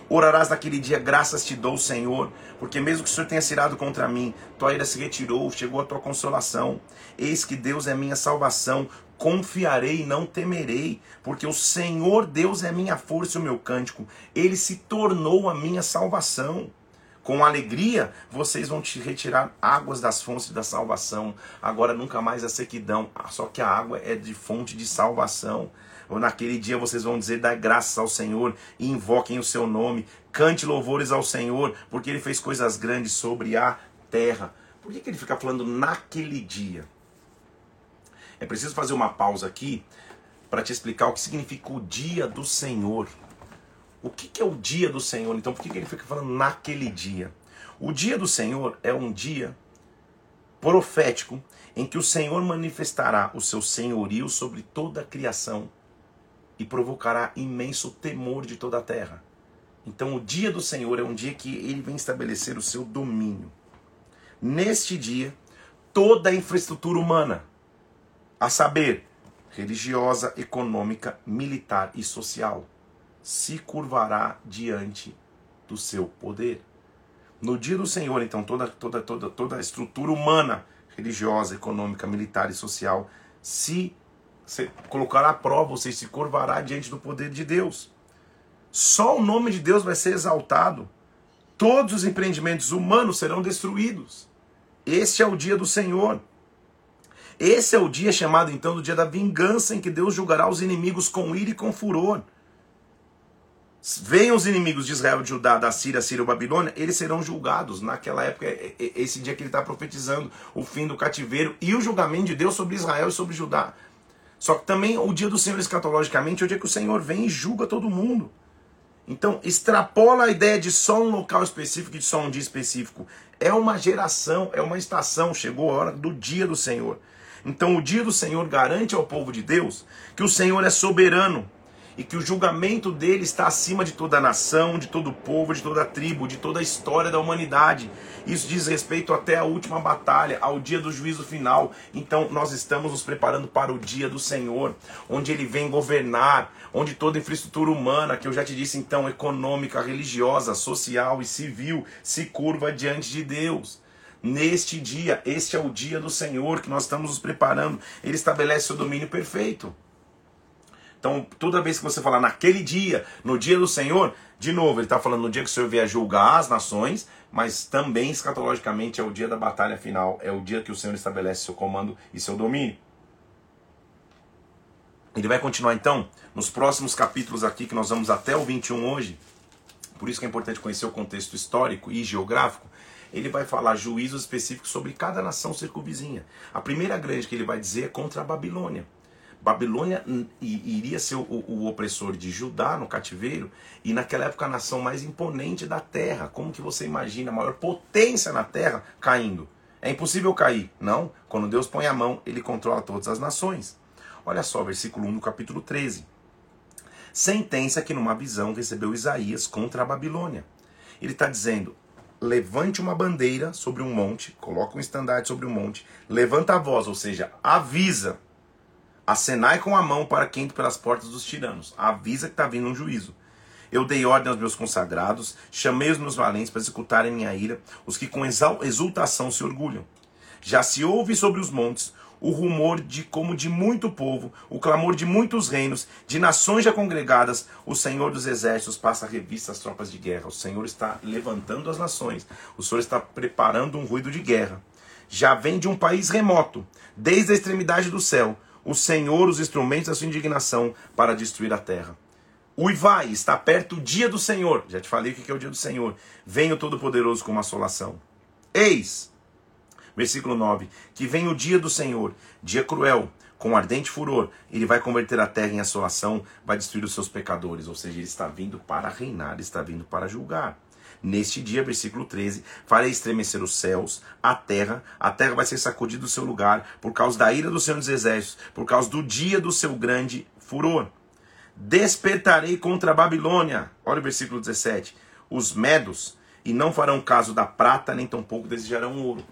Orarás naquele dia, graças te dou, Senhor, porque mesmo que o Senhor tenha cirado contra mim, tua ira se retirou, chegou a tua consolação. Eis que Deus é minha salvação, confiarei e não temerei, porque o Senhor Deus é minha força e o meu cântico, ele se tornou a minha salvação. Com alegria, vocês vão te retirar águas das fontes da salvação. Agora nunca mais a sequidão. Só que a água é de fonte de salvação. Naquele dia vocês vão dizer: dá graças ao Senhor e invoquem o seu nome. Cante louvores ao Senhor, porque ele fez coisas grandes sobre a terra. Por que, que ele fica falando naquele dia? É preciso fazer uma pausa aqui para te explicar o que significa o dia do Senhor. O que, que é o dia do Senhor? Então, por que, que ele fica falando naquele dia? O dia do Senhor é um dia profético em que o Senhor manifestará o seu senhorio sobre toda a criação e provocará imenso temor de toda a terra. Então, o dia do Senhor é um dia que ele vem estabelecer o seu domínio. Neste dia, toda a infraestrutura humana, a saber, religiosa, econômica, militar e social, se curvará diante do seu poder. No dia do Senhor, então, toda, toda, toda, toda a estrutura humana, religiosa, econômica, militar e social se, se colocará à prova, ou seja, se curvará diante do poder de Deus. Só o nome de Deus vai ser exaltado. Todos os empreendimentos humanos serão destruídos. Este é o dia do Senhor. Esse é o dia chamado então do dia da vingança, em que Deus julgará os inimigos com ira e com furor venham os inimigos de Israel, de Judá, da Síria, Síria ou Babilônia, eles serão julgados. Naquela época, é, é, esse dia que ele está profetizando o fim do cativeiro e o julgamento de Deus sobre Israel e sobre Judá. Só que também o dia do Senhor escatologicamente é o dia que o Senhor vem e julga todo mundo. Então, extrapola a ideia de só um local específico e de só um dia específico. É uma geração, é uma estação. Chegou a hora do dia do Senhor. Então, o dia do Senhor garante ao povo de Deus que o Senhor é soberano e que o julgamento dele está acima de toda a nação, de todo o povo, de toda a tribo, de toda a história da humanidade. Isso diz respeito até a última batalha, ao dia do juízo final. Então nós estamos nos preparando para o dia do Senhor, onde ele vem governar, onde toda infraestrutura humana, que eu já te disse então, econômica, religiosa, social e civil, se curva diante de Deus neste dia. Este é o dia do Senhor que nós estamos nos preparando. Ele estabelece seu domínio perfeito. Então, toda vez que você falar naquele dia, no dia do Senhor, de novo, ele está falando no dia que o Senhor vier julgar as nações, mas também escatologicamente é o dia da batalha final, é o dia que o Senhor estabelece seu comando e seu domínio. Ele vai continuar então nos próximos capítulos aqui, que nós vamos até o 21 hoje, por isso que é importante conhecer o contexto histórico e geográfico, ele vai falar juízos específicos sobre cada nação circunvizinha. A primeira grande que ele vai dizer é contra a Babilônia. Babilônia iria ser o, o, opressor de Judá no cativeiro e naquela época a nação mais imponente da terra. Como que você imagina a maior potência na terra caindo? É impossível cair. Não. Quando Deus põe a mão, ele controla todas as nações. Olha só, versículo 1 do capítulo 13. Sentença que numa visão recebeu Isaías contra a Babilônia. Ele está dizendo: levante uma bandeira sobre um monte, coloca um estandarte sobre um monte, levanta a voz, ou seja, avisa Acenai com a mão para quem pelas portas dos tiranos. Avisa que está vindo um juízo. Eu dei ordem aos meus consagrados, chamei os meus valentes para executarem minha ira, os que com exultação se orgulham. Já se ouve sobre os montes o rumor de como de muito povo, o clamor de muitos reinos, de nações já congregadas, o Senhor dos exércitos passa a revista às tropas de guerra. O Senhor está levantando as nações. O Senhor está preparando um ruído de guerra. Já vem de um país remoto, desde a extremidade do céu o Senhor os instrumentos da sua indignação para destruir a terra. Uivai, está perto o dia do Senhor. Já te falei o que é o dia do Senhor. Vem o Todo-Poderoso com uma assolação. Eis, versículo 9, que vem o dia do Senhor, dia cruel, com ardente furor. Ele vai converter a terra em assolação, vai destruir os seus pecadores. Ou seja, ele está vindo para reinar, está vindo para julgar. Neste dia, versículo 13, farei estremecer os céus, a terra, a terra vai ser sacudida do seu lugar, por causa da ira do Senhor dos Exércitos, por causa do dia do seu grande furor. Despertarei contra a Babilônia, olha o versículo 17, os medos, e não farão caso da prata, nem tampouco desejarão ouro.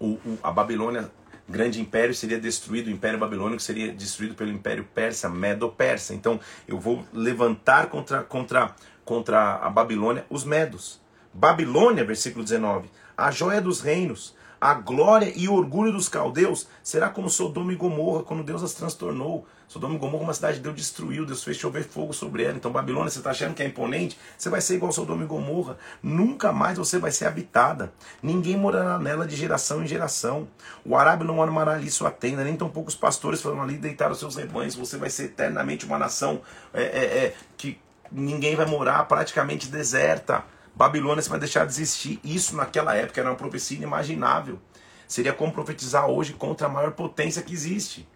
O, o, a Babilônia, grande império, seria destruído, o império babilônico seria destruído pelo império persa, medo-persa. Então eu vou levantar contra, contra contra a Babilônia os medos. Babilônia, versículo 19, a joia dos reinos, a glória e o orgulho dos caldeus será como Sodoma e Gomorra, quando Deus as transtornou. Sodoma e Gomorra, uma cidade Deus destruiu, Deus fez chover fogo sobre ela. Então, Babilônia, você está achando que é imponente? Você vai ser igual Sodoma e Gomorra. Nunca mais você vai ser habitada. Ninguém morará nela de geração em geração. O arábio não armará ali sua tenda, nem tão poucos pastores foram ali deitar os seus rebanhos. Você vai ser eternamente uma nação é, é, é, que ninguém vai morar, praticamente deserta. Babilônia você vai deixar de existir. Isso naquela época era uma profecia inimaginável. Seria como profetizar hoje contra a maior potência que existe.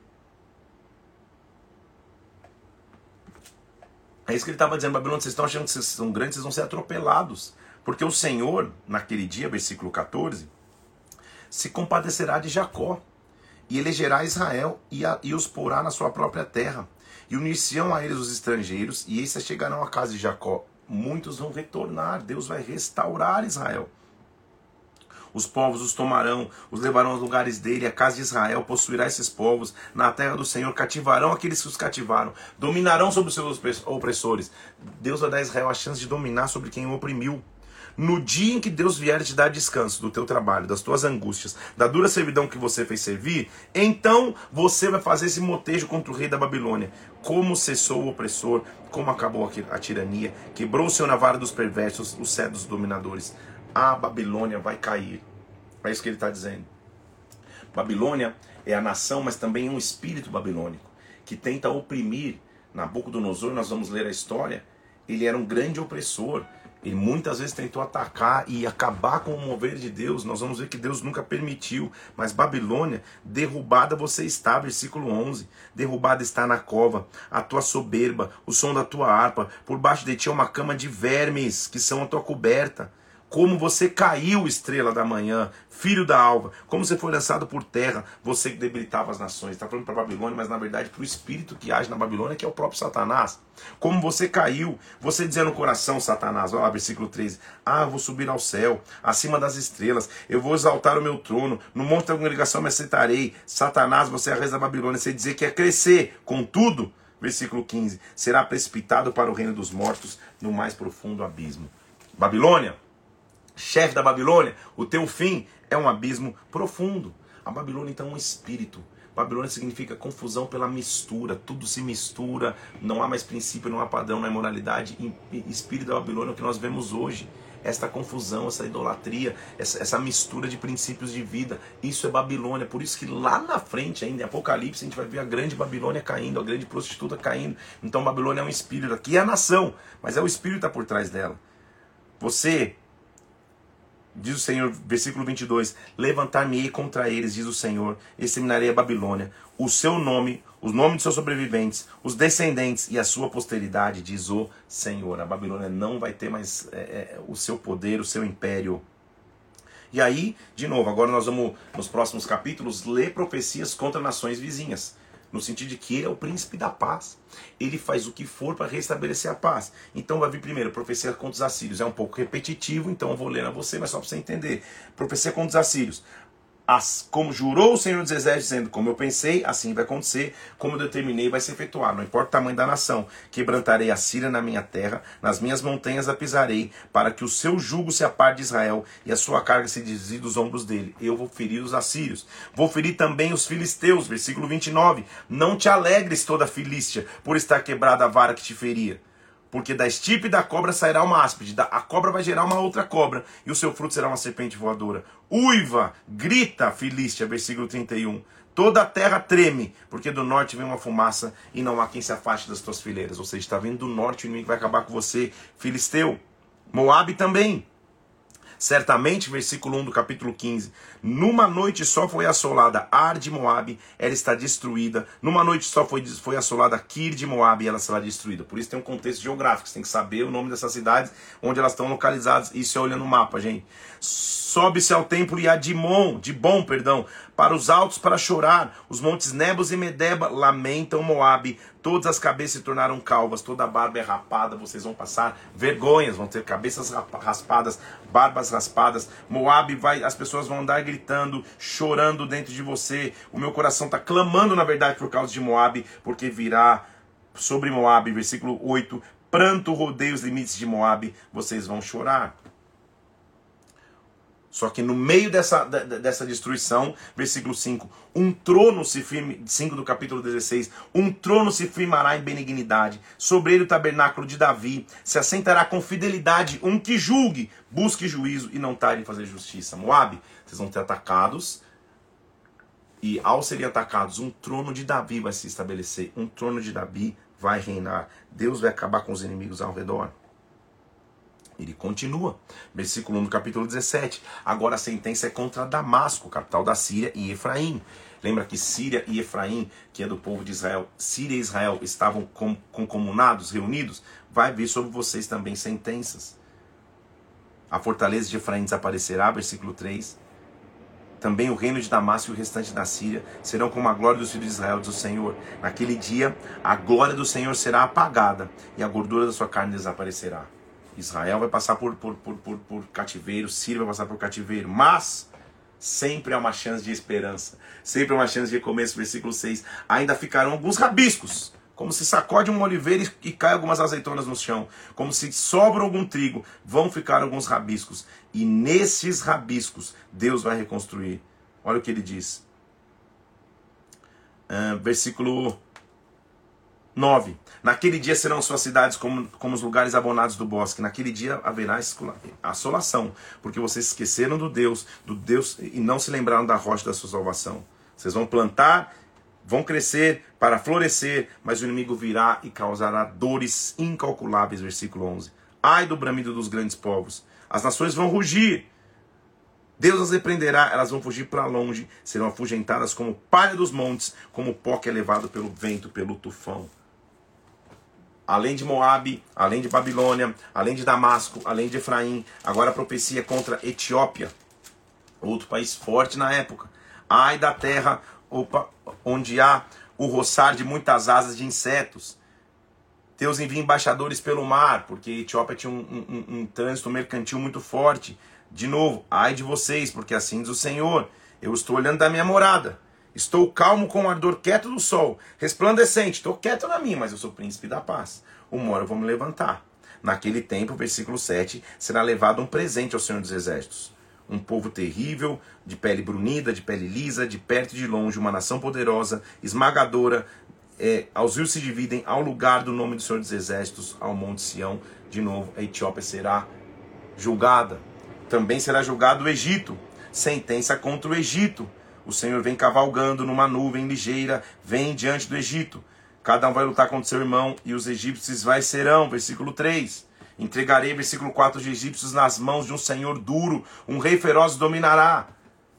É isso que ele estava dizendo, Babilônia, vocês estão achando que vocês são grandes, vocês vão ser atropelados. Porque o Senhor, naquele dia, versículo 14, se compadecerá de Jacó, e elegerá Israel e, a, e os porá na sua própria terra e unir-se-ão a eles os estrangeiros, e esses chegarão à casa de Jacó. Muitos vão retornar, Deus vai restaurar Israel. Os povos os tomarão, os levarão aos lugares dele, a casa de Israel possuirá esses povos, na terra do Senhor cativarão aqueles que os cativaram, dominarão sobre os seus opressores. Deus vai dar a Israel a chance de dominar sobre quem o oprimiu. No dia em que Deus vier te dar descanso do teu trabalho, das tuas angústias, da dura servidão que você fez servir, então você vai fazer esse motejo contra o rei da Babilônia. Como cessou o opressor, como acabou a tirania, quebrou-se na vara dos perversos, os céus dos dominadores. A Babilônia vai cair. É isso que ele está dizendo. Babilônia é a nação, mas também é um espírito babilônico que tenta oprimir. Nabucodonosor, nós vamos ler a história, ele era um grande opressor ele muitas vezes tentou atacar e acabar com o mover de Deus. Nós vamos ver que Deus nunca permitiu. Mas Babilônia, derrubada você está, versículo 11. Derrubada está na cova, a tua soberba, o som da tua harpa. Por baixo de ti é uma cama de vermes, que são a tua coberta. Como você caiu, estrela da manhã, filho da alva. Como você foi lançado por terra, você que debilitava as nações. Está falando para Babilônia, mas na verdade para o espírito que age na Babilônia, que é o próprio Satanás. Como você caiu, você dizia no coração, Satanás, olha lá, versículo 13: Ah, eu vou subir ao céu, acima das estrelas, eu vou exaltar o meu trono, no monte da congregação me aceitarei. Satanás, você é a raiz da Babilônia, você dizer que é crescer, contudo, versículo 15: será precipitado para o reino dos mortos, no mais profundo abismo. Babilônia, chefe da Babilônia, o teu fim é um abismo profundo. A Babilônia então é um espírito. Babilônia significa confusão pela mistura, tudo se mistura, não há mais princípio, não há padrão, não há moralidade. Espírito da Babilônia é o que nós vemos hoje. esta confusão, essa idolatria, essa, essa mistura de princípios de vida. Isso é Babilônia. Por isso que lá na frente, ainda em Apocalipse, a gente vai ver a grande Babilônia caindo, a grande prostituta caindo. Então Babilônia é um espírito. Aqui é a nação, mas é o espírito que está por trás dela. Você Diz o Senhor, versículo 22, levantar-me-ei contra eles, diz o Senhor, exterminarei a Babilônia, o seu nome, os nomes de seus sobreviventes, os descendentes e a sua posteridade, diz o Senhor. A Babilônia não vai ter mais é, é, o seu poder, o seu império. E aí, de novo, agora nós vamos, nos próximos capítulos, ler profecias contra nações vizinhas no sentido de que ele é o príncipe da paz. Ele faz o que for para restabelecer a paz. Então vai vir primeiro profecia contra os assírios. É um pouco repetitivo, então eu vou ler a você, mas só para você entender. Profecia contra os assírios. As, como jurou o Senhor dos Exércitos, dizendo: Como eu pensei, assim vai acontecer, como eu determinei, vai se efetuar. Não importa o tamanho da nação, quebrantarei a Síria na minha terra, nas minhas montanhas a pisarei, para que o seu jugo se aparte de Israel e a sua carga se desvie dos ombros dele. Eu vou ferir os assírios. Vou ferir também os filisteus. Versículo 29. Não te alegres, toda Filístia, por estar quebrada a vara que te feria porque da estipe da cobra sairá uma áspide, a cobra vai gerar uma outra cobra, e o seu fruto será uma serpente voadora. Uiva, grita, Filístia, versículo 31. Toda a terra treme, porque do norte vem uma fumaça e não há quem se afaste das tuas fileiras. Ou seja, está vindo do norte o inimigo vai acabar com você, Filisteu. Moabe também. Certamente, versículo 1 do capítulo 15, numa noite só foi assolada Ar de Moabe, ela está destruída. Numa noite só foi, foi assolada Kir de Moabe, ela será destruída. Por isso tem um contexto geográfico, você tem que saber o nome dessas cidades, onde elas estão localizadas. Isso é olhando o mapa, gente. Sobe-se ao templo e a Dimon, de bom, perdão, para os altos para chorar. Os montes Nebos e Medeba lamentam Moabe. Todas as cabeças se tornaram calvas, toda a barba é rapada. Vocês vão passar vergonhas, vão ter cabeças raspadas, barbas raspadas. Moabe vai, as pessoas vão andar gritando, chorando dentro de você. O meu coração está clamando, na verdade, por causa de Moabe, porque virá sobre Moabe, versículo 8, pranto rodeia os limites de Moabe, vocês vão chorar. Só que no meio dessa, dessa destruição, versículo 5, um trono se firme, 5 do capítulo 16, um trono se firmará em benignidade, sobre ele o tabernáculo de Davi, se assentará com fidelidade um que julgue, busque juízo e não tarde em fazer justiça. Moab, vocês vão ter atacados, e ao serem atacados, um trono de Davi vai se estabelecer, um trono de Davi vai reinar. Deus vai acabar com os inimigos ao redor. Ele continua, versículo 1 do capítulo 17. Agora a sentença é contra Damasco, capital da Síria, e Efraim. Lembra que Síria e Efraim, que é do povo de Israel, Síria e Israel estavam com, concomunados, reunidos? Vai vir sobre vocês também sentenças. A fortaleza de Efraim desaparecerá, versículo 3. Também o reino de Damasco e o restante da Síria serão como a glória dos filhos de Israel, diz o Senhor. Naquele dia, a glória do Senhor será apagada e a gordura da sua carne desaparecerá. Israel vai passar por, por, por, por, por cativeiro, Síria vai passar por cativeiro, mas sempre há uma chance de esperança, sempre há uma chance de recomeço. Versículo 6: ainda ficarão alguns rabiscos, como se sacode um oliveira e cai algumas azeitonas no chão, como se sobra algum trigo, vão ficar alguns rabiscos, e nesses rabiscos Deus vai reconstruir. Olha o que ele diz. Uh, versículo 9. Naquele dia serão suas cidades como, como os lugares abonados do bosque. Naquele dia haverá assolação, porque vocês esqueceram do Deus, do Deus e não se lembraram da rocha da sua salvação. Vocês vão plantar, vão crescer para florescer, mas o inimigo virá e causará dores incalculáveis. Versículo 11. Ai do bramido dos grandes povos. As nações vão rugir. Deus as repreenderá, elas vão fugir para longe, serão afugentadas como palha dos montes, como pó que é levado pelo vento, pelo tufão além de Moabe, além de Babilônia, além de Damasco, além de Efraim, agora a profecia contra Etiópia, outro país forte na época. Ai da terra opa, onde há o roçar de muitas asas de insetos. Deus envia embaixadores pelo mar, porque Etiópia tinha um, um, um trânsito mercantil muito forte. De novo, ai de vocês, porque assim diz o Senhor: eu estou olhando da minha morada Estou calmo com o ardor quieto do sol, resplandecente. Estou quieto na minha, mas eu sou príncipe da paz. Uma hora eu vou me levantar. Naquele tempo, versículo 7, será levado um presente ao Senhor dos Exércitos. Um povo terrível, de pele brunida, de pele lisa, de perto e de longe, uma nação poderosa, esmagadora. É, aos rios se dividem ao lugar do nome do Senhor dos Exércitos, ao Monte Sião. De novo, a Etiópia será julgada. Também será julgado o Egito, sentença contra o Egito. O Senhor vem cavalgando numa nuvem ligeira, vem diante do Egito. Cada um vai lutar contra seu irmão, e os egípcios vai serão. Versículo 3. Entregarei, versículo 4, os egípcios nas mãos de um senhor duro, um rei feroz dominará.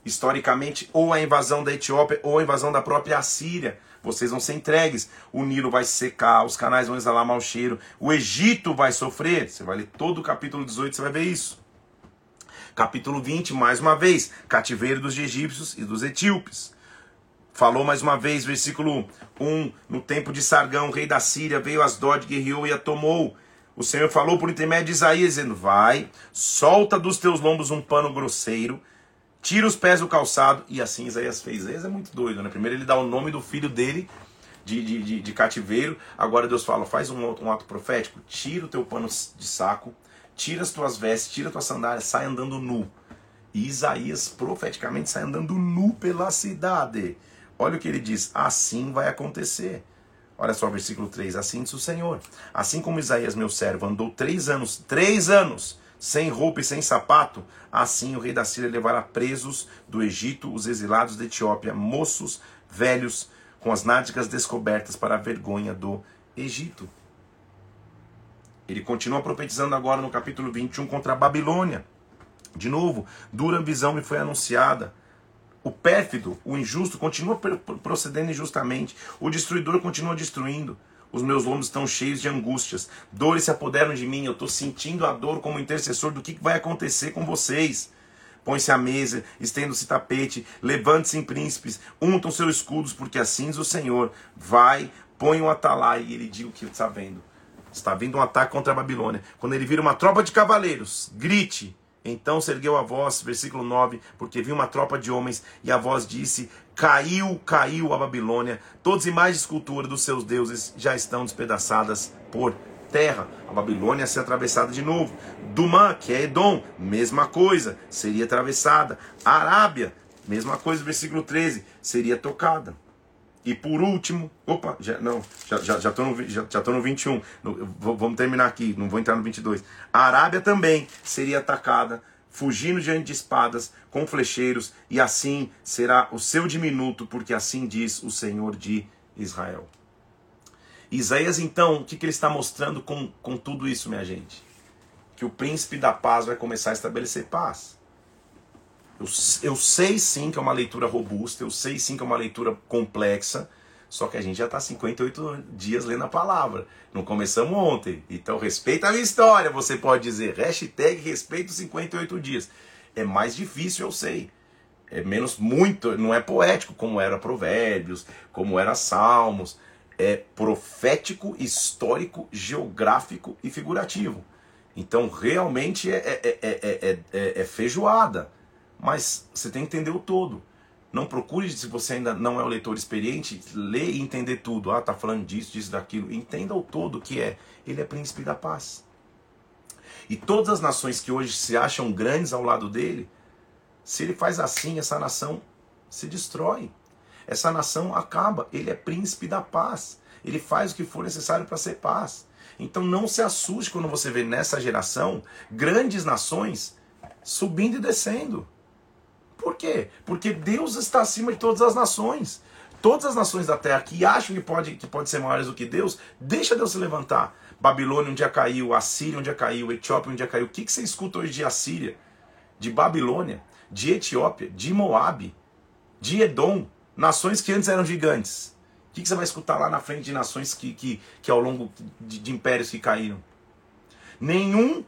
Historicamente, ou a invasão da Etiópia, ou a invasão da própria Assíria. Vocês vão ser entregues. O Nilo vai secar, os canais vão exalar mau cheiro. O Egito vai sofrer. Você vai ler todo o capítulo 18, você vai ver isso. Capítulo 20, mais uma vez, cativeiro dos egípcios e dos etíopes. Falou mais uma vez, versículo 1, no tempo de Sargão, rei da Síria, veio Asdod, guerreou e a tomou. O Senhor falou por intermédio de Isaías, dizendo, vai, solta dos teus lombos um pano grosseiro, tira os pés do calçado, e assim Isaías fez. Isaías é muito doido, né? Primeiro ele dá o nome do filho dele, de, de, de, de cativeiro, agora Deus fala, faz um, um ato profético, tira o teu pano de saco, tira as tuas vestes, tira as tuas sandálias, sai andando nu. E Isaías profeticamente sai andando nu pela cidade. Olha o que ele diz: assim vai acontecer. Olha só o versículo 3: Assim diz o Senhor. Assim como Isaías, meu servo, andou três anos, três anos, sem roupa e sem sapato, assim o rei da Síria levará presos do Egito os exilados da Etiópia, moços, velhos, com as nádegas descobertas para a vergonha do Egito. Ele continua profetizando agora no capítulo 21 contra a Babilônia. De novo, dura visão me foi anunciada. O pérfido, o injusto, continua procedendo injustamente. O destruidor continua destruindo. Os meus lombos estão cheios de angústias. Dores se apoderam de mim. Eu estou sentindo a dor como intercessor do que vai acontecer com vocês. Põe-se à mesa, estenda-se tapete, levante-se em príncipes, untam seus escudos, porque assim diz o Senhor. Vai, põe o atalai. E ele diz o que está vendo. Está vindo um ataque contra a Babilônia. Quando ele vira uma tropa de cavaleiros, grite. Então se ergueu a voz, versículo 9, porque viu uma tropa de homens, e a voz disse: Caiu, caiu a Babilônia, todas as imagens de escultura dos seus deuses já estão despedaçadas por terra. A Babilônia ser atravessada de novo. Dumã, que é Edom, mesma coisa, seria atravessada. Arábia, mesma coisa, versículo 13, seria tocada. E por último, opa, já, não, já, já, já, tô no, já, já no 21, no, vamos terminar aqui, não vou entrar no 22. A Arábia também seria atacada, fugindo diante de espadas, com flecheiros, e assim será o seu diminuto, porque assim diz o Senhor de Israel. Isaías, então, o que, que ele está mostrando com, com tudo isso, minha gente? Que o príncipe da paz vai começar a estabelecer paz. Eu, eu sei sim que é uma leitura robusta, eu sei sim que é uma leitura complexa, só que a gente já está 58 dias lendo a palavra. Não começamos ontem. Então respeita a minha história, você pode dizer. Hashtag respeito 58 dias. É mais difícil, eu sei. É menos muito, não é poético como era Provérbios, como era Salmos. É profético, histórico, geográfico e figurativo. Então realmente é, é, é, é, é feijoada. Mas você tem que entender o todo. Não procure, se você ainda não é um leitor experiente, ler e entender tudo. Ah, tá falando disso, disso, daquilo. Entenda o todo que é. Ele é príncipe da paz. E todas as nações que hoje se acham grandes ao lado dele, se ele faz assim, essa nação se destrói. Essa nação acaba. Ele é príncipe da paz. Ele faz o que for necessário para ser paz. Então não se assuste quando você vê nessa geração grandes nações subindo e descendo. Por quê? Porque Deus está acima de todas as nações. Todas as nações da terra que acham que pode, que pode ser maiores do que Deus, deixa Deus se levantar. Babilônia um dia caiu, Assíria um dia caiu, Etiópia um dia caiu. O que, que você escuta hoje de Assíria, de Babilônia, de Etiópia, de Moabe, de Edom, nações que antes eram gigantes? O que, que você vai escutar lá na frente de nações que, que, que ao longo de, de impérios que caíram? Nenhum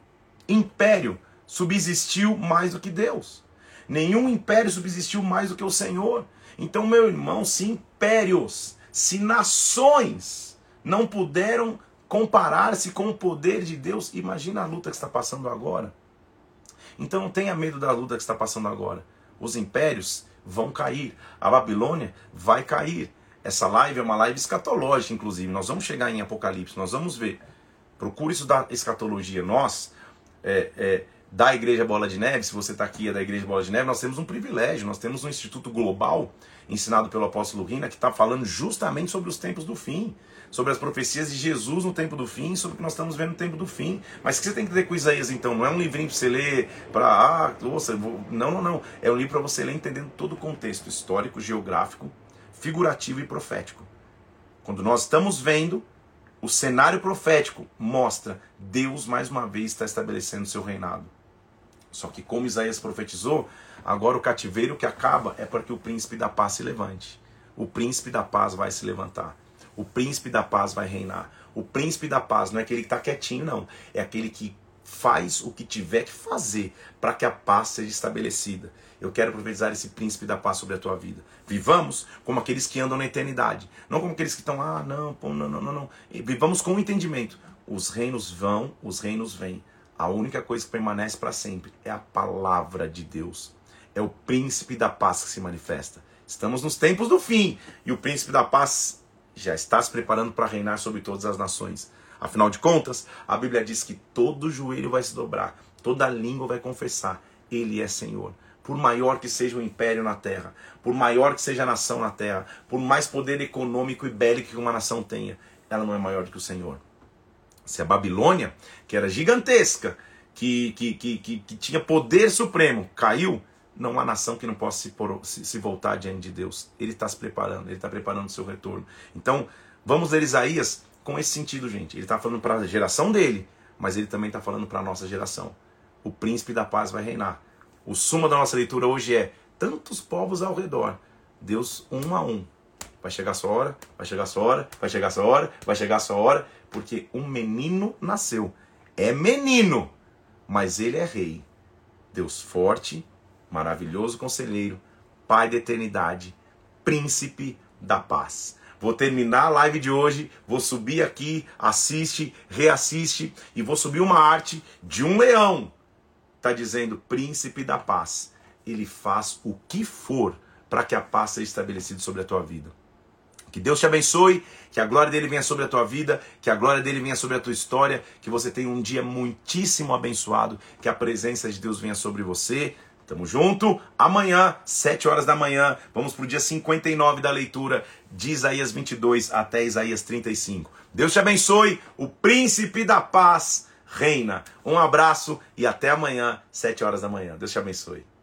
império subsistiu mais do que Deus. Nenhum império subsistiu mais do que o Senhor. Então, meu irmão, se impérios, se nações não puderam comparar-se com o poder de Deus, imagina a luta que está passando agora. Então não tenha medo da luta que está passando agora. Os impérios vão cair, a Babilônia vai cair. Essa live é uma live escatológica, inclusive. Nós vamos chegar em Apocalipse, nós vamos ver. Procure da escatologia. Nós é, é, da Igreja Bola de Neve, se você está aqui é da Igreja Bola de Neve, nós temos um privilégio, nós temos um Instituto Global, ensinado pelo apóstolo Rina, que está falando justamente sobre os tempos do fim, sobre as profecias de Jesus no tempo do fim, sobre o que nós estamos vendo no tempo do fim. Mas que você tem que ler com Isaías então? Não é um livrinho para você ler para, ah, nossa, vou... não, não, não. É um livro para você ler entendendo todo o contexto histórico, geográfico, figurativo e profético. Quando nós estamos vendo o cenário profético mostra Deus mais uma vez está estabelecendo seu reinado. Só que como Isaías profetizou, agora o cativeiro que acaba é para que o príncipe da paz se levante. O príncipe da paz vai se levantar. O príncipe da paz vai reinar. O príncipe da paz não é aquele que está quietinho, não. É aquele que faz o que tiver que fazer para que a paz seja estabelecida. Eu quero profetizar esse príncipe da paz sobre a tua vida. Vivamos como aqueles que andam na eternidade. Não como aqueles que estão, ah, não, pô, não, não, não, não. Vivamos com o entendimento. Os reinos vão, os reinos vêm. A única coisa que permanece para sempre é a palavra de Deus. É o príncipe da paz que se manifesta. Estamos nos tempos do fim e o príncipe da paz já está se preparando para reinar sobre todas as nações. Afinal de contas, a Bíblia diz que todo joelho vai se dobrar, toda língua vai confessar: Ele é Senhor por maior que seja o império na terra, por maior que seja a nação na terra, por mais poder econômico e bélico que uma nação tenha, ela não é maior do que o Senhor. Se a Babilônia, que era gigantesca, que, que, que, que, tinha poder supremo, caiu, não há nação que não possa se, por, se, se voltar diante de Deus. Ele está se preparando, ele está preparando o seu retorno. Então, vamos ler Isaías com esse sentido, gente. Ele está falando para a geração dele, mas ele também está falando para a nossa geração. O príncipe da paz vai reinar. O suma da nossa leitura hoje é tantos povos ao redor, Deus um a um. Vai chegar a sua hora, vai chegar a sua hora, vai chegar a sua hora, vai chegar a sua hora, porque um menino nasceu. É menino, mas ele é rei. Deus forte, maravilhoso conselheiro, Pai da eternidade, príncipe da paz. Vou terminar a live de hoje, vou subir aqui, assiste, reassiste e vou subir uma arte de um leão está dizendo príncipe da paz. Ele faz o que for para que a paz seja estabelecida sobre a tua vida. Que Deus te abençoe, que a glória dele venha sobre a tua vida, que a glória dele venha sobre a tua história, que você tenha um dia muitíssimo abençoado, que a presença de Deus venha sobre você. Tamo junto. Amanhã, 7 horas da manhã, vamos para o dia 59 da leitura de Isaías 22 até Isaías 35. Deus te abençoe, o príncipe da paz reina. Um abraço e até amanhã, 7 horas da manhã. Deus te abençoe.